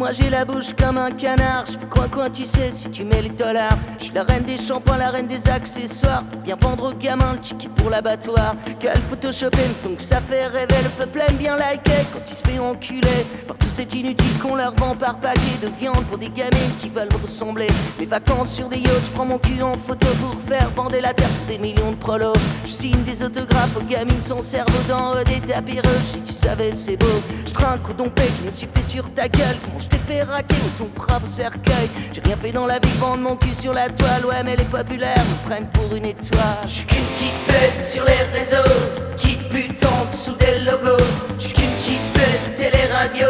moi j'ai la bouche comme un canard. Je quoi quoi tu sais si tu mets les dollars? Je suis la reine des shampoings, la reine des accessoires. Faut bien vendre aux gamins le ticket pour l'abattoir. Quel photoshopé, donc ça fait rêver. Le peuple aime bien liker quand il se fait enculer. Par tout cet inutile qu'on leur vend par paquet de viande pour des gamines qui veulent ressembler. Mes vacances sur des yachts, je prends mon cul en photo pour faire vendre la terre des millions de prolos. Je signe des autographes aux gamines, son cerveau dans des tapis rouges. Si tu savais, c'est beau. Je trinque au dompé, je me suis fait sur ta gueule t'ai fait raquer au ton brave cercueil. J'ai rien fait dans la vie, vendre mon cul sur la toile. Ouais, mais les populaires me prennent pour une étoile. J'suis qu'une petite bête sur les réseaux, petite pute en dessous des logos. J'suis qu'une petite bête télé-radio,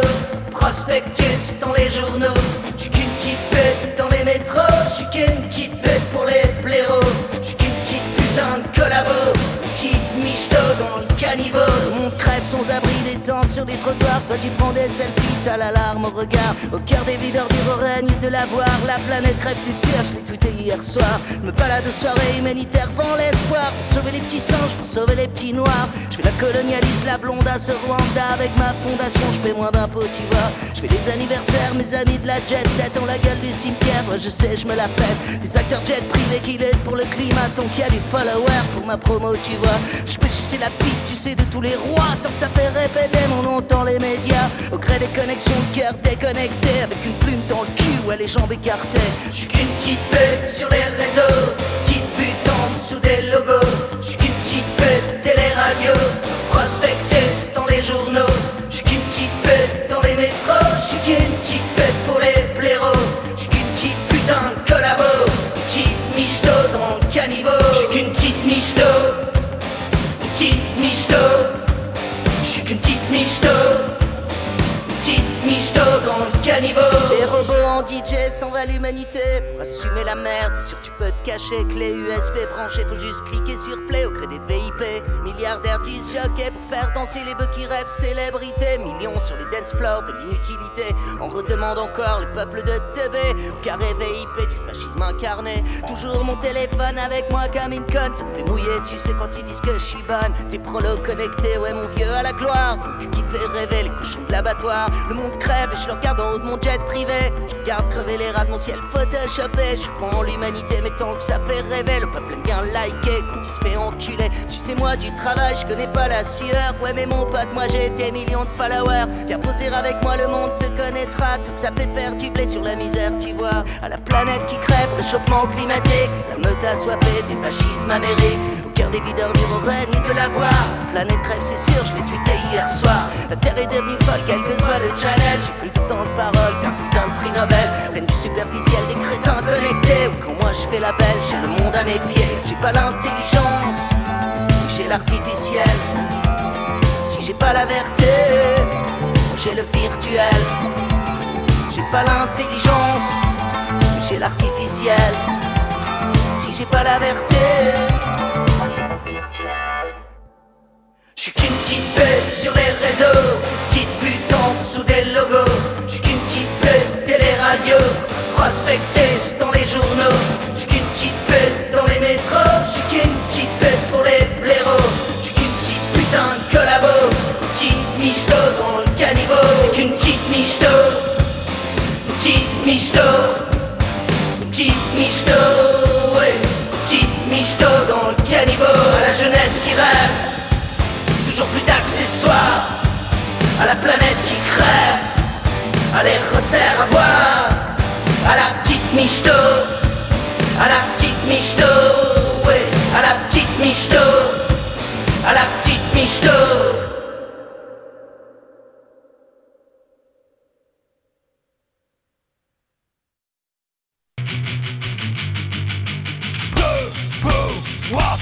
prospectus dans les journaux. J'suis qu'une petite bête dans les métros, j'suis qu'une petite bête pour les blaireaux. J'suis qu'une petite putain de collabo, petite michto dans le caniveau. On crève sans abri des tentes sur les trottoirs. Toi tu prends des selfies, t'as l'alarme au regard. Au cœur des videurs du règne de la voir. La planète crève, c'est sûr, je l'ai tweeté hier soir. Me balade de soirée humanitaire, vend l'espoir. Pour sauver les petits singes, pour sauver les petits noirs. Je fais la colonialiste, la blonde à ce Rwanda. Avec ma fondation, je paie moins d'impôts, tu vois. Je fais les anniversaires, mes amis de la jet set ont la gueule du cimetière. Je sais, je me la pète. Des acteurs jet privés qui l'aident pour le climat. Tant qu'il y a des followers pour ma promo, tu vois. Je peux sucer la bite, tu sais, de tous les rois. Tant que ça fait répéter mon nom dans les médias. Au gré des connexions, le cœur déconnecté. Avec une plume dans le cul, ouais, les jambes écartées. Je suis qu'une petite bête sur les réseaux. Petite pute en dessous des logos. Je suis qu'une petite bête télé-radio. Prospectus dans les journaux. 100 l'humanité pour assumer la merde. Sûr, tu peux te cacher, clé USB branchée, faut juste cliquer sur play au gré des VIP. Milliardaires disent pour faire danser les bœufs qui rêvent célébrité. Millions sur les dance floors de l'inutilité. On redemande encore les peuples de TB, carré VIP du fascisme incarné. Toujours mon téléphone avec moi comme une conne, ça me fait mouiller, tu sais quand ils disent que je suis bonne. Des prolos connectés, ouais, mon vieux à la gloire. Tu qui fait rêver les cochons de l'abattoir. Le monde crève et je le regarde en haut de mon jet privé. Je regarde crever les rats mon ciel photoshopé. Je pour l'humanité, mais tant que ça fait rêver, le peuple aime bien liker quand il se fait enculer. Tu sais, moi du travail, je connais pas la sueur. Ouais, mais mon pote, moi j'ai des millions de followers. Viens poser avec moi, le monde te connaîtra. Tout que ça fait faire du blé sur la misère, tu vois. À la planète qui crève, réchauffement climatique. La meute assoiffée des fascismes amériques. Cœur des videurs du règne de la voix. La planète crève, c'est sûr, je l'ai tweeté hier soir. La terre est devenue folle, quel que soit le challenge. J'ai plus de temps de parole qu'un putain de prix Nobel. Reine du superficiel, des crétins connectés. Ou quand moi je fais la belle, j'ai le monde à mes pieds. J'ai pas l'intelligence, j'ai l'artificiel. Si j'ai pas la verté, j'ai le virtuel. J'ai pas l'intelligence, j'ai l'artificiel. Si j'ai pas la verté, je suis qu'une petite bête sur les réseaux, petite pute en dessous des logos. Je suis qu'une petite bête télé-radio, prospectus dans les journaux. Je suis qu'une petite bête dans les métros. Je suis qu'une petite bête pour les blaireaux. Je suis qu'une petite putain de collabo, petite michto dans le caniveau. Qu'une petite michto, petite michto, petite michto, ouais, dans le caniveau. À la jeunesse qui rêve toujours plus d'accessoires à la planète qui crève, à les resserres à boire, à la petite michto, à la petite michto, ouais, à la petite michto, à la petite michto.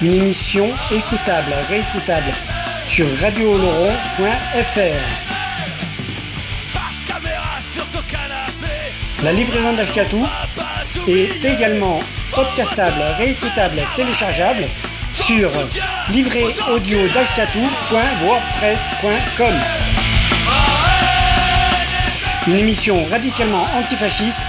Une émission écoutable, réécoutable sur radiooloron.fr. La livraison d'Ashkatou est également podcastable, réécoutable, téléchargeable sur livréaudio.wordpress.com. Une émission radicalement antifasciste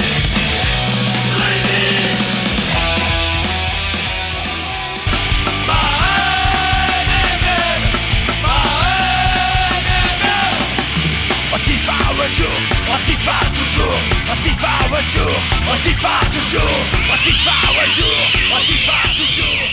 Antifa un jour, Antifa toujours, Antifa un jour, Antifa toujours, Antifa un jour, Antifa toujours,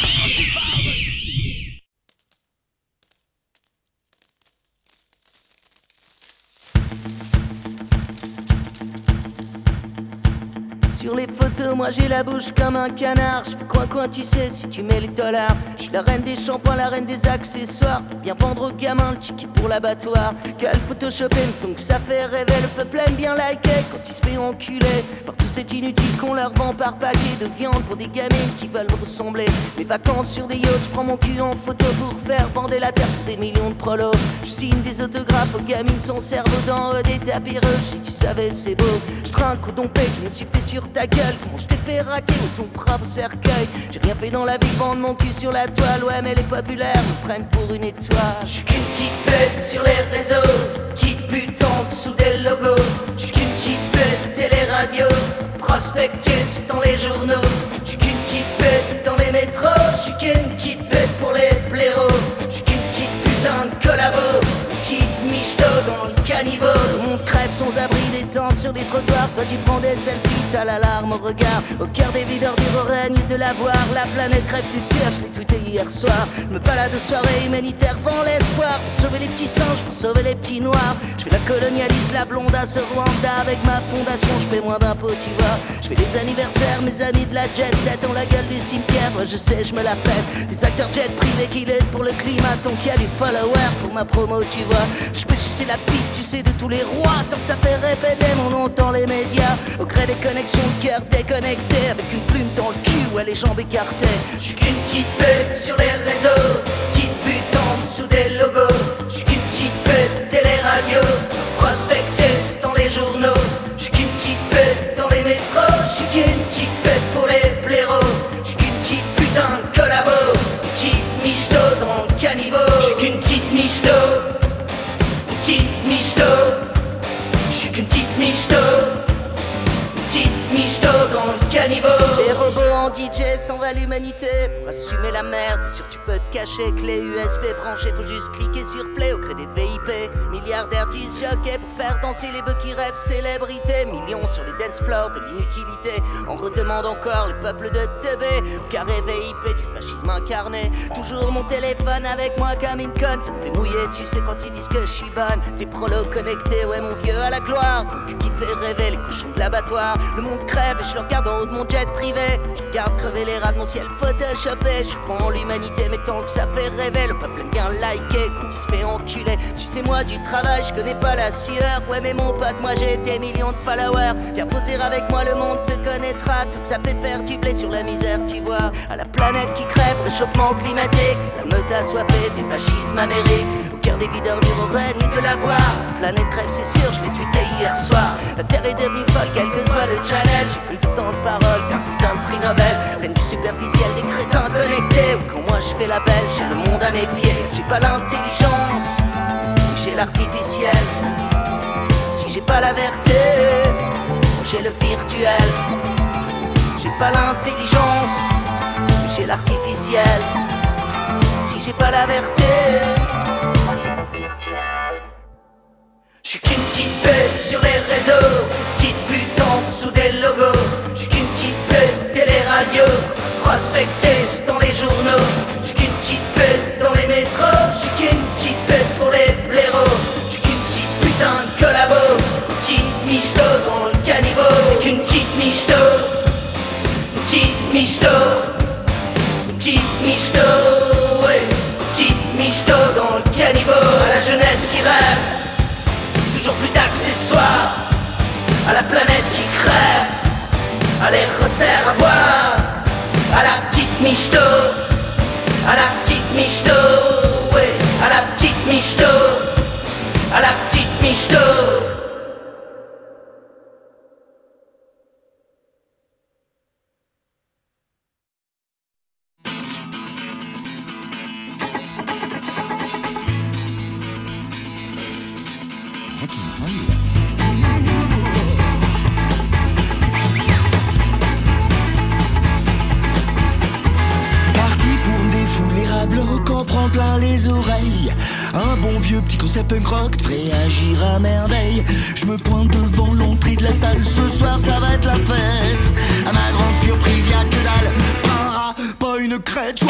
moi j'ai la bouche comme un canard. Je fais coin coin, tu sais, si tu mets les dollars? Je suis la reine des shampoings, la reine des accessoires. Faut Bien vendre aux gamins le tiki pour l'abattoir. Quel photoshopé, donc ça fait rêver. Le peuple aime bien liker quand il se fait enculer. Par tous ces inutiles qu'on leur vend par paquet de viande pour des gamines qui veulent ressembler. Mes vacances sur des yachts, je prends mon cul en photo pour faire bander la terre pour des millions de prolos. Je signe des autographes aux gamines, son cerveau dans eux, des tapis. Si tu savais, c'est beau. Je trinque au dompé, je me suis fait sur ta gueule. T'ai fait raquer au ton brave cercueil. J'ai rien fait dans la vie, vendre mon cul sur la toile. Ouais, mais les populaires me prennent pour une étoile. Je suis qu'une petite bête sur les réseaux, petite pute en dessous des logos. Je suis qu'une petite bête télé-radio, prospectus dans les journaux. Je suis qu'une petite bête dans les métros, je suis qu'une petite bête pour les blaireaux. Je suis qu'une petite putain de collabo, dans le caniveau. Mon crève sans abri des tentes sur les trottoirs. Toi tu prends des selfies, t'as l'alarme au regard. Au cœur des videurs du règne de la voir. La planète crève, c'est sûr, je l'ai tweeté hier soir. Me balade de soirée humanitaire, vend l'espoir. Pour sauver les petits singes, pour sauver les petits noirs. Je fais la colonialiste, la blonde à ce Rwanda. Avec ma fondation, je paie moins d'impôts, tu vois. Je fais les anniversaires, mes amis de la jet set ont la gueule du cimetière. Je sais, je me la pète. Des acteurs jet privés qui l'aident pour le climat. Tant qu'il y a des followers pour ma promo, tu vois. Peux sucer la bite, tu sais, de tous les rois. Tant que ça fait répéter mon nom dans les médias. Au gré des connexions, le cœur déconnecté. Avec une plume dans le cul, ouais, les jambes écartées. Je suis qu'une petite bête sur les réseaux. Petite pute en dessous des logos. Je suis qu'une petite bête télé-radio. Robots en DJ s'en va l'humanité. Pour assumer la merde, sûr tu peux te cacher. Clé USB branchée, faut juste cliquer sur play au gré des VIP. Milliardaires disent pour faire danser les bœufs qui rêvent célébrité. Millions sur les dance floors de l'inutilité. On redemande encore les peuples de TB. Carré VIP du fascisme incarné. Toujours mon téléphone avec moi comme une conne. Ça me fait mouiller, tu sais quand ils disent que je suis bonne. Des prolos connectés, ouais mon vieux à la gloire. Ton cul qui fait rêver les cochons de l'abattoir. Le monde crève et je le regarde en haut de mon jet privé. Crever les rats de mon ciel photoshopé. Je pour l'humanité, mais tant que ça fait rêver, le peuple aime bien liker quand il se fait. Tu sais, moi du travail, je connais pas la sueur. Ouais, mais mon pote, moi j'ai des millions de followers. Viens poser avec moi, le monde te connaîtra. Tout que ça fait faire du blé sur la misère, tu vois. À la planète qui crève, réchauffement climatique. La meute assoiffée des fascismes amériques. Cœur des videurs du règne de la voir. La planète crève, c'est sûr, je l'ai tweeté hier soir. La terre est devenue folle, quel que soit le challenge. J'ai plus de temps de parole qu'un putain de prix Nobel. Reine du superficiel, des crétins connectés. Ou quand moi je fais la belle, j'ai le monde à méfier. J'ai pas l'intelligence, j'ai l'artificiel. Si j'ai pas la verté, j'ai le virtuel. J'ai pas l'intelligence, j'ai l'artificiel. Si j'ai pas la verté, je suis qu'une petite bête sur les réseaux, petite pute en dessous des logos. Je suis qu'une petite bête télé-radio, prospecter dans les journaux. J'suis qu'une petite pute dans les métros. J'suis qu'une petite pute pour les blaireaux. J'suis qu'une petite putain de collabo. Petite michto dans le caniveau. T'es qu'une petite michto. Petite michto. Petite michto. Ouais. Petite michto dans le caniveau. À la jeunesse qui rêve. Plus d'accessoires. À la planète qui crève. À les resserre à boire. À la petite michto. À la petite michto. Ouais. À la petite michto. À la petite michto. Parti les oreilles. Un bon vieux petit concept punk rock te ferait agir à merveille. Je me pointe devant l'entrée de la salle, ce soir ça va être la fête. À ma grande surprise, y a que dalle, un rat, pas une crête.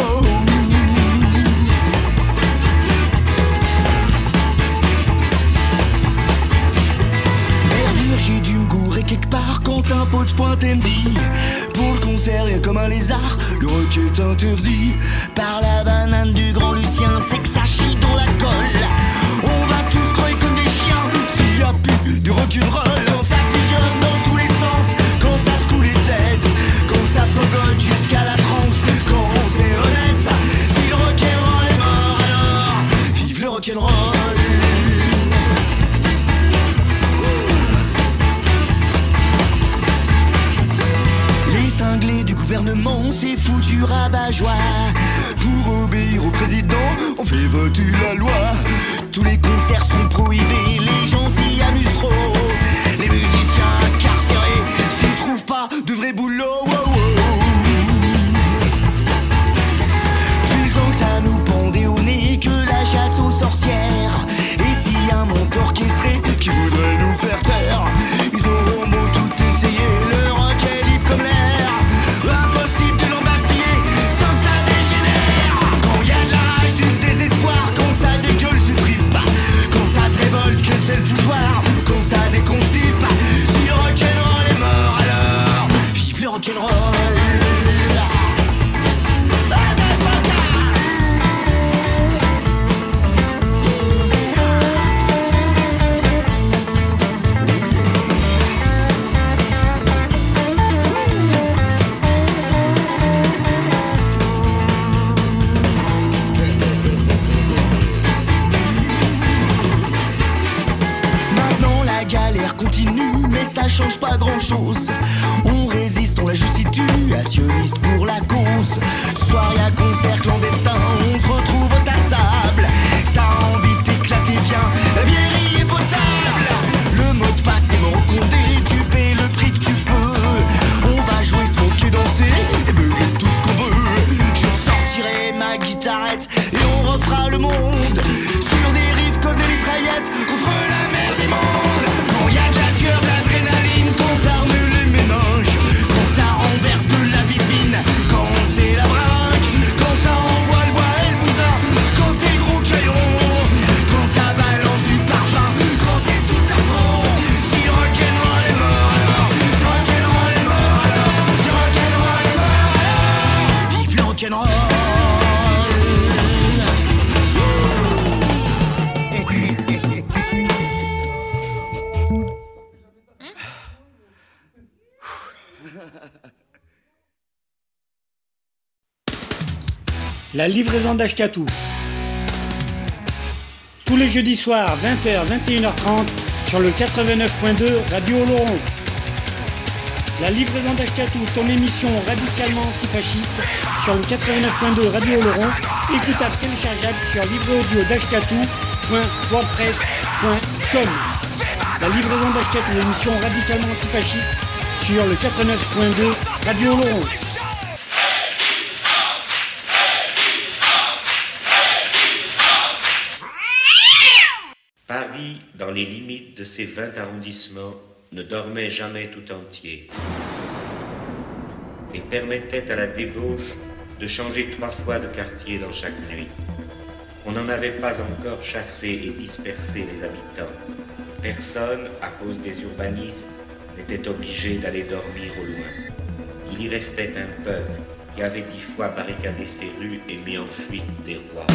j'ai dû me quelque part quand un pote pointe et me dit Pour le concert, rien comme un lézard, le rock est interdit. Par la banane du grand Lucien, c'est que ça chie dans la colle. On va tous croire comme des chiens. S'il y a plus de rock'n'roll Quand gouvernement, c'est foutu rabat-joie. Pour obéir au président, on fait voter la loi. Tous les concerts sont prohibés, les gens s'y amusent trop. Les musiciens incarcérés s'y trouvent pas de vrai boulot. Change pas grand chose. On résiste, on la situationniste pour la cause. Soir y concert clandestin, on se retrouve La livraison d'Ashkatou. Tous les jeudis soirs, 20h, 21h30, sur le 89.2 Radio Laurent. La livraison d'Ashkatou, ton émission radicalement antifasciste, sur le 89.2 Radio Laurent, écoutable téléchargeable sur livreaudio.wordpress.com. La livraison d'Ashkatou, émission radicalement antifasciste, sur le 89.2 Radio Laurent. Paris, dans les limites de ses 20 arrondissements, ne dormait jamais tout entier. et permettait à la débauche de changer trois fois de quartier dans chaque nuit. On n'en avait pas encore chassé et dispersé les habitants. Personne, à cause des urbanistes, n'était obligé d'aller dormir au loin. Il y restait un peuple qui avait dix fois barricadé ses rues et mis en fuite des rois.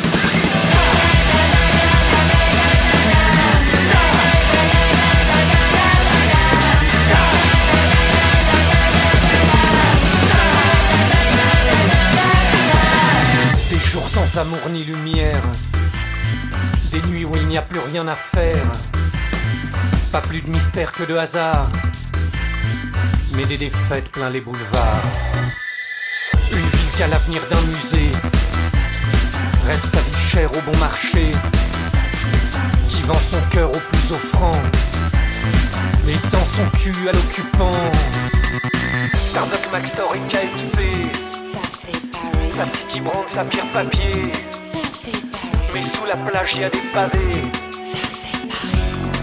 Sans amour ni lumière. Des nuits où il n'y a plus rien à faire. Pas plus de mystère que de hasard. Mais des défaites plein les boulevards. Une ville qui a l'avenir d'un musée. Rêve sa vie chère au bon marché. Qui vend son cœur au plus offrant. Et tend son cul à l'occupant. Starbucks, Maxstore et KFC. Sa city brand, sa pierre papier. Mais sous la plage, y a des pavés.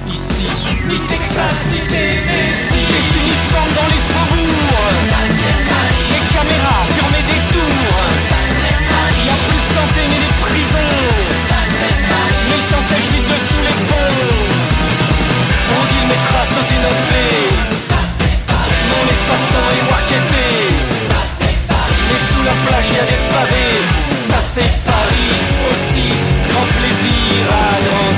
Ici, ni Texas, ni Tennessee. Les uniformes dans les faubourgs. Les caméras sur mes détours. Y a plus de santé, mais des prisons. Mais s'en sèche vite dessous les ponts. On dit mes traces aux innoblés. Mon espace-temps est la plage y des pavés. Ça c'est Paris aussi. Grand plaisir à Drancy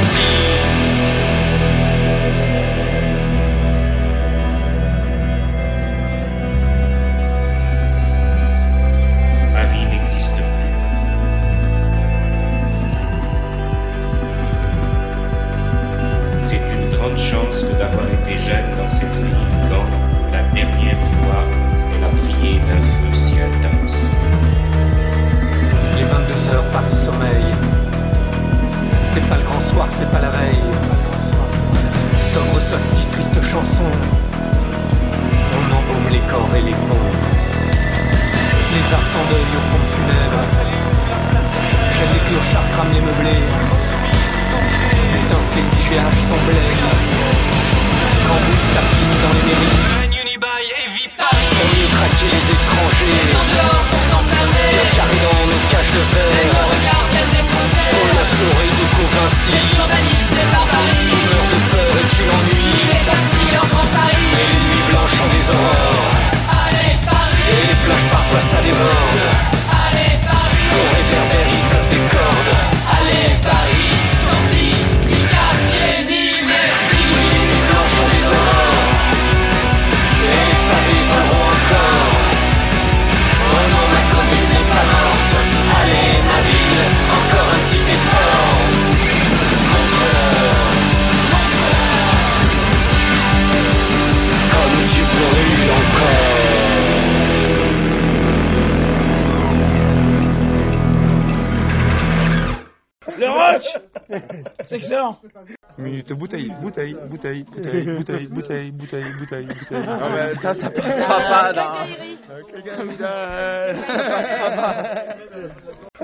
Minute bouteille, bouteille, bouteille, bouteille, bouteille, bouteille, bouteille, bouteille, bouteille. Non, mais ça, ça passera pas dans.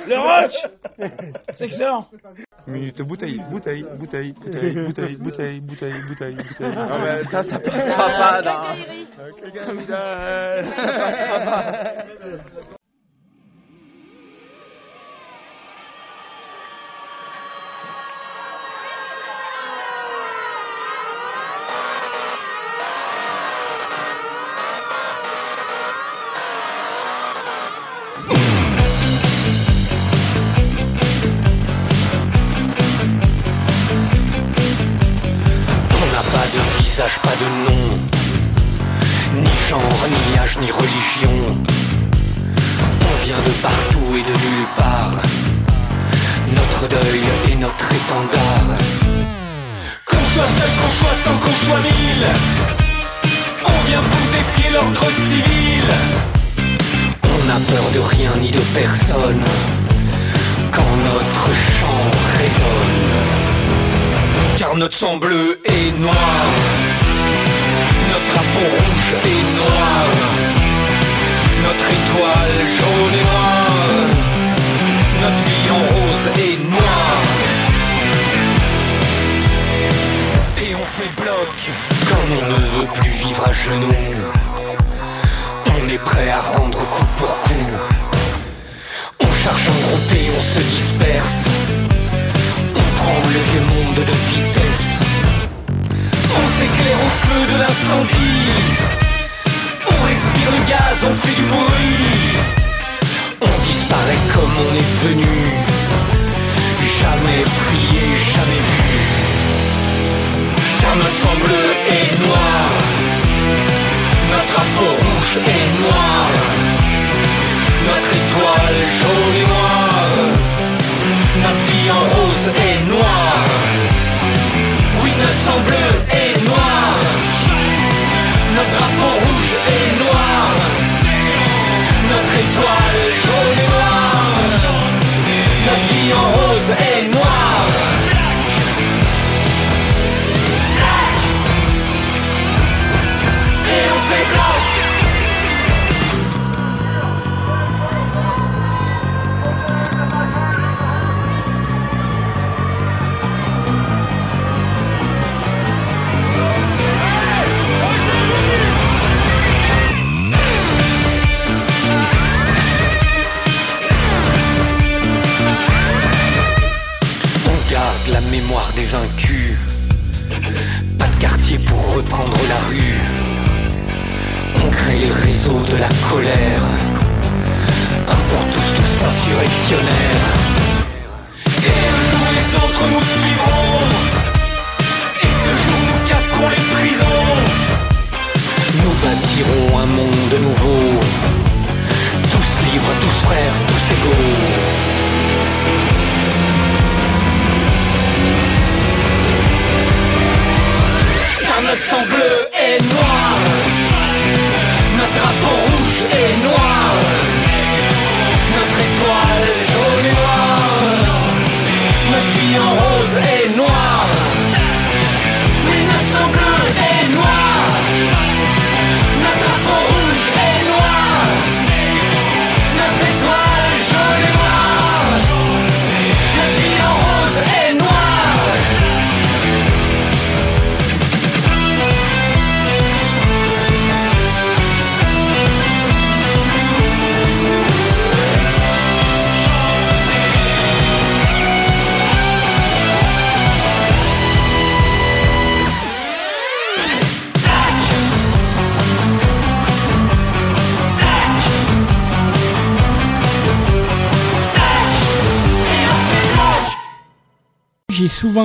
Le roach C'est excellent Minute bouteille, bouteille, bouteille, bouteille, bouteille, bouteille, bouteille, bouteille, bouteille. Non, mais ça, ça passera pas. Pas de nom. Ni genre, ni âge, ni religion. On vient de partout et de nulle part. Notre deuil est notre étendard. Qu'on soit seul, qu'on soit cent, qu'on soit mille. On vient pour défier l'ordre civil. On n'a peur de rien ni de personne Quand notre chant résonne. Car notre sang bleu est noir drapeau rouge est noir Notre étoile jaune et noire Notre vie en rose est noire Et on fait bloc Comme on ne veut plus vivre à genoux On n'est prêt à rendre coup pour coup. On charge en groupe et on se disperse. On prend le vieux monde de vitesse. On s'éclaire au feu de l'incendie. On respire le gaz, on fait du bruit. On disparaît comme on est venu. Jamais prié, jamais vu. Car notre sang bleu est noir. Notre drapeau rouge est noir. Notre étoile jaune et noire.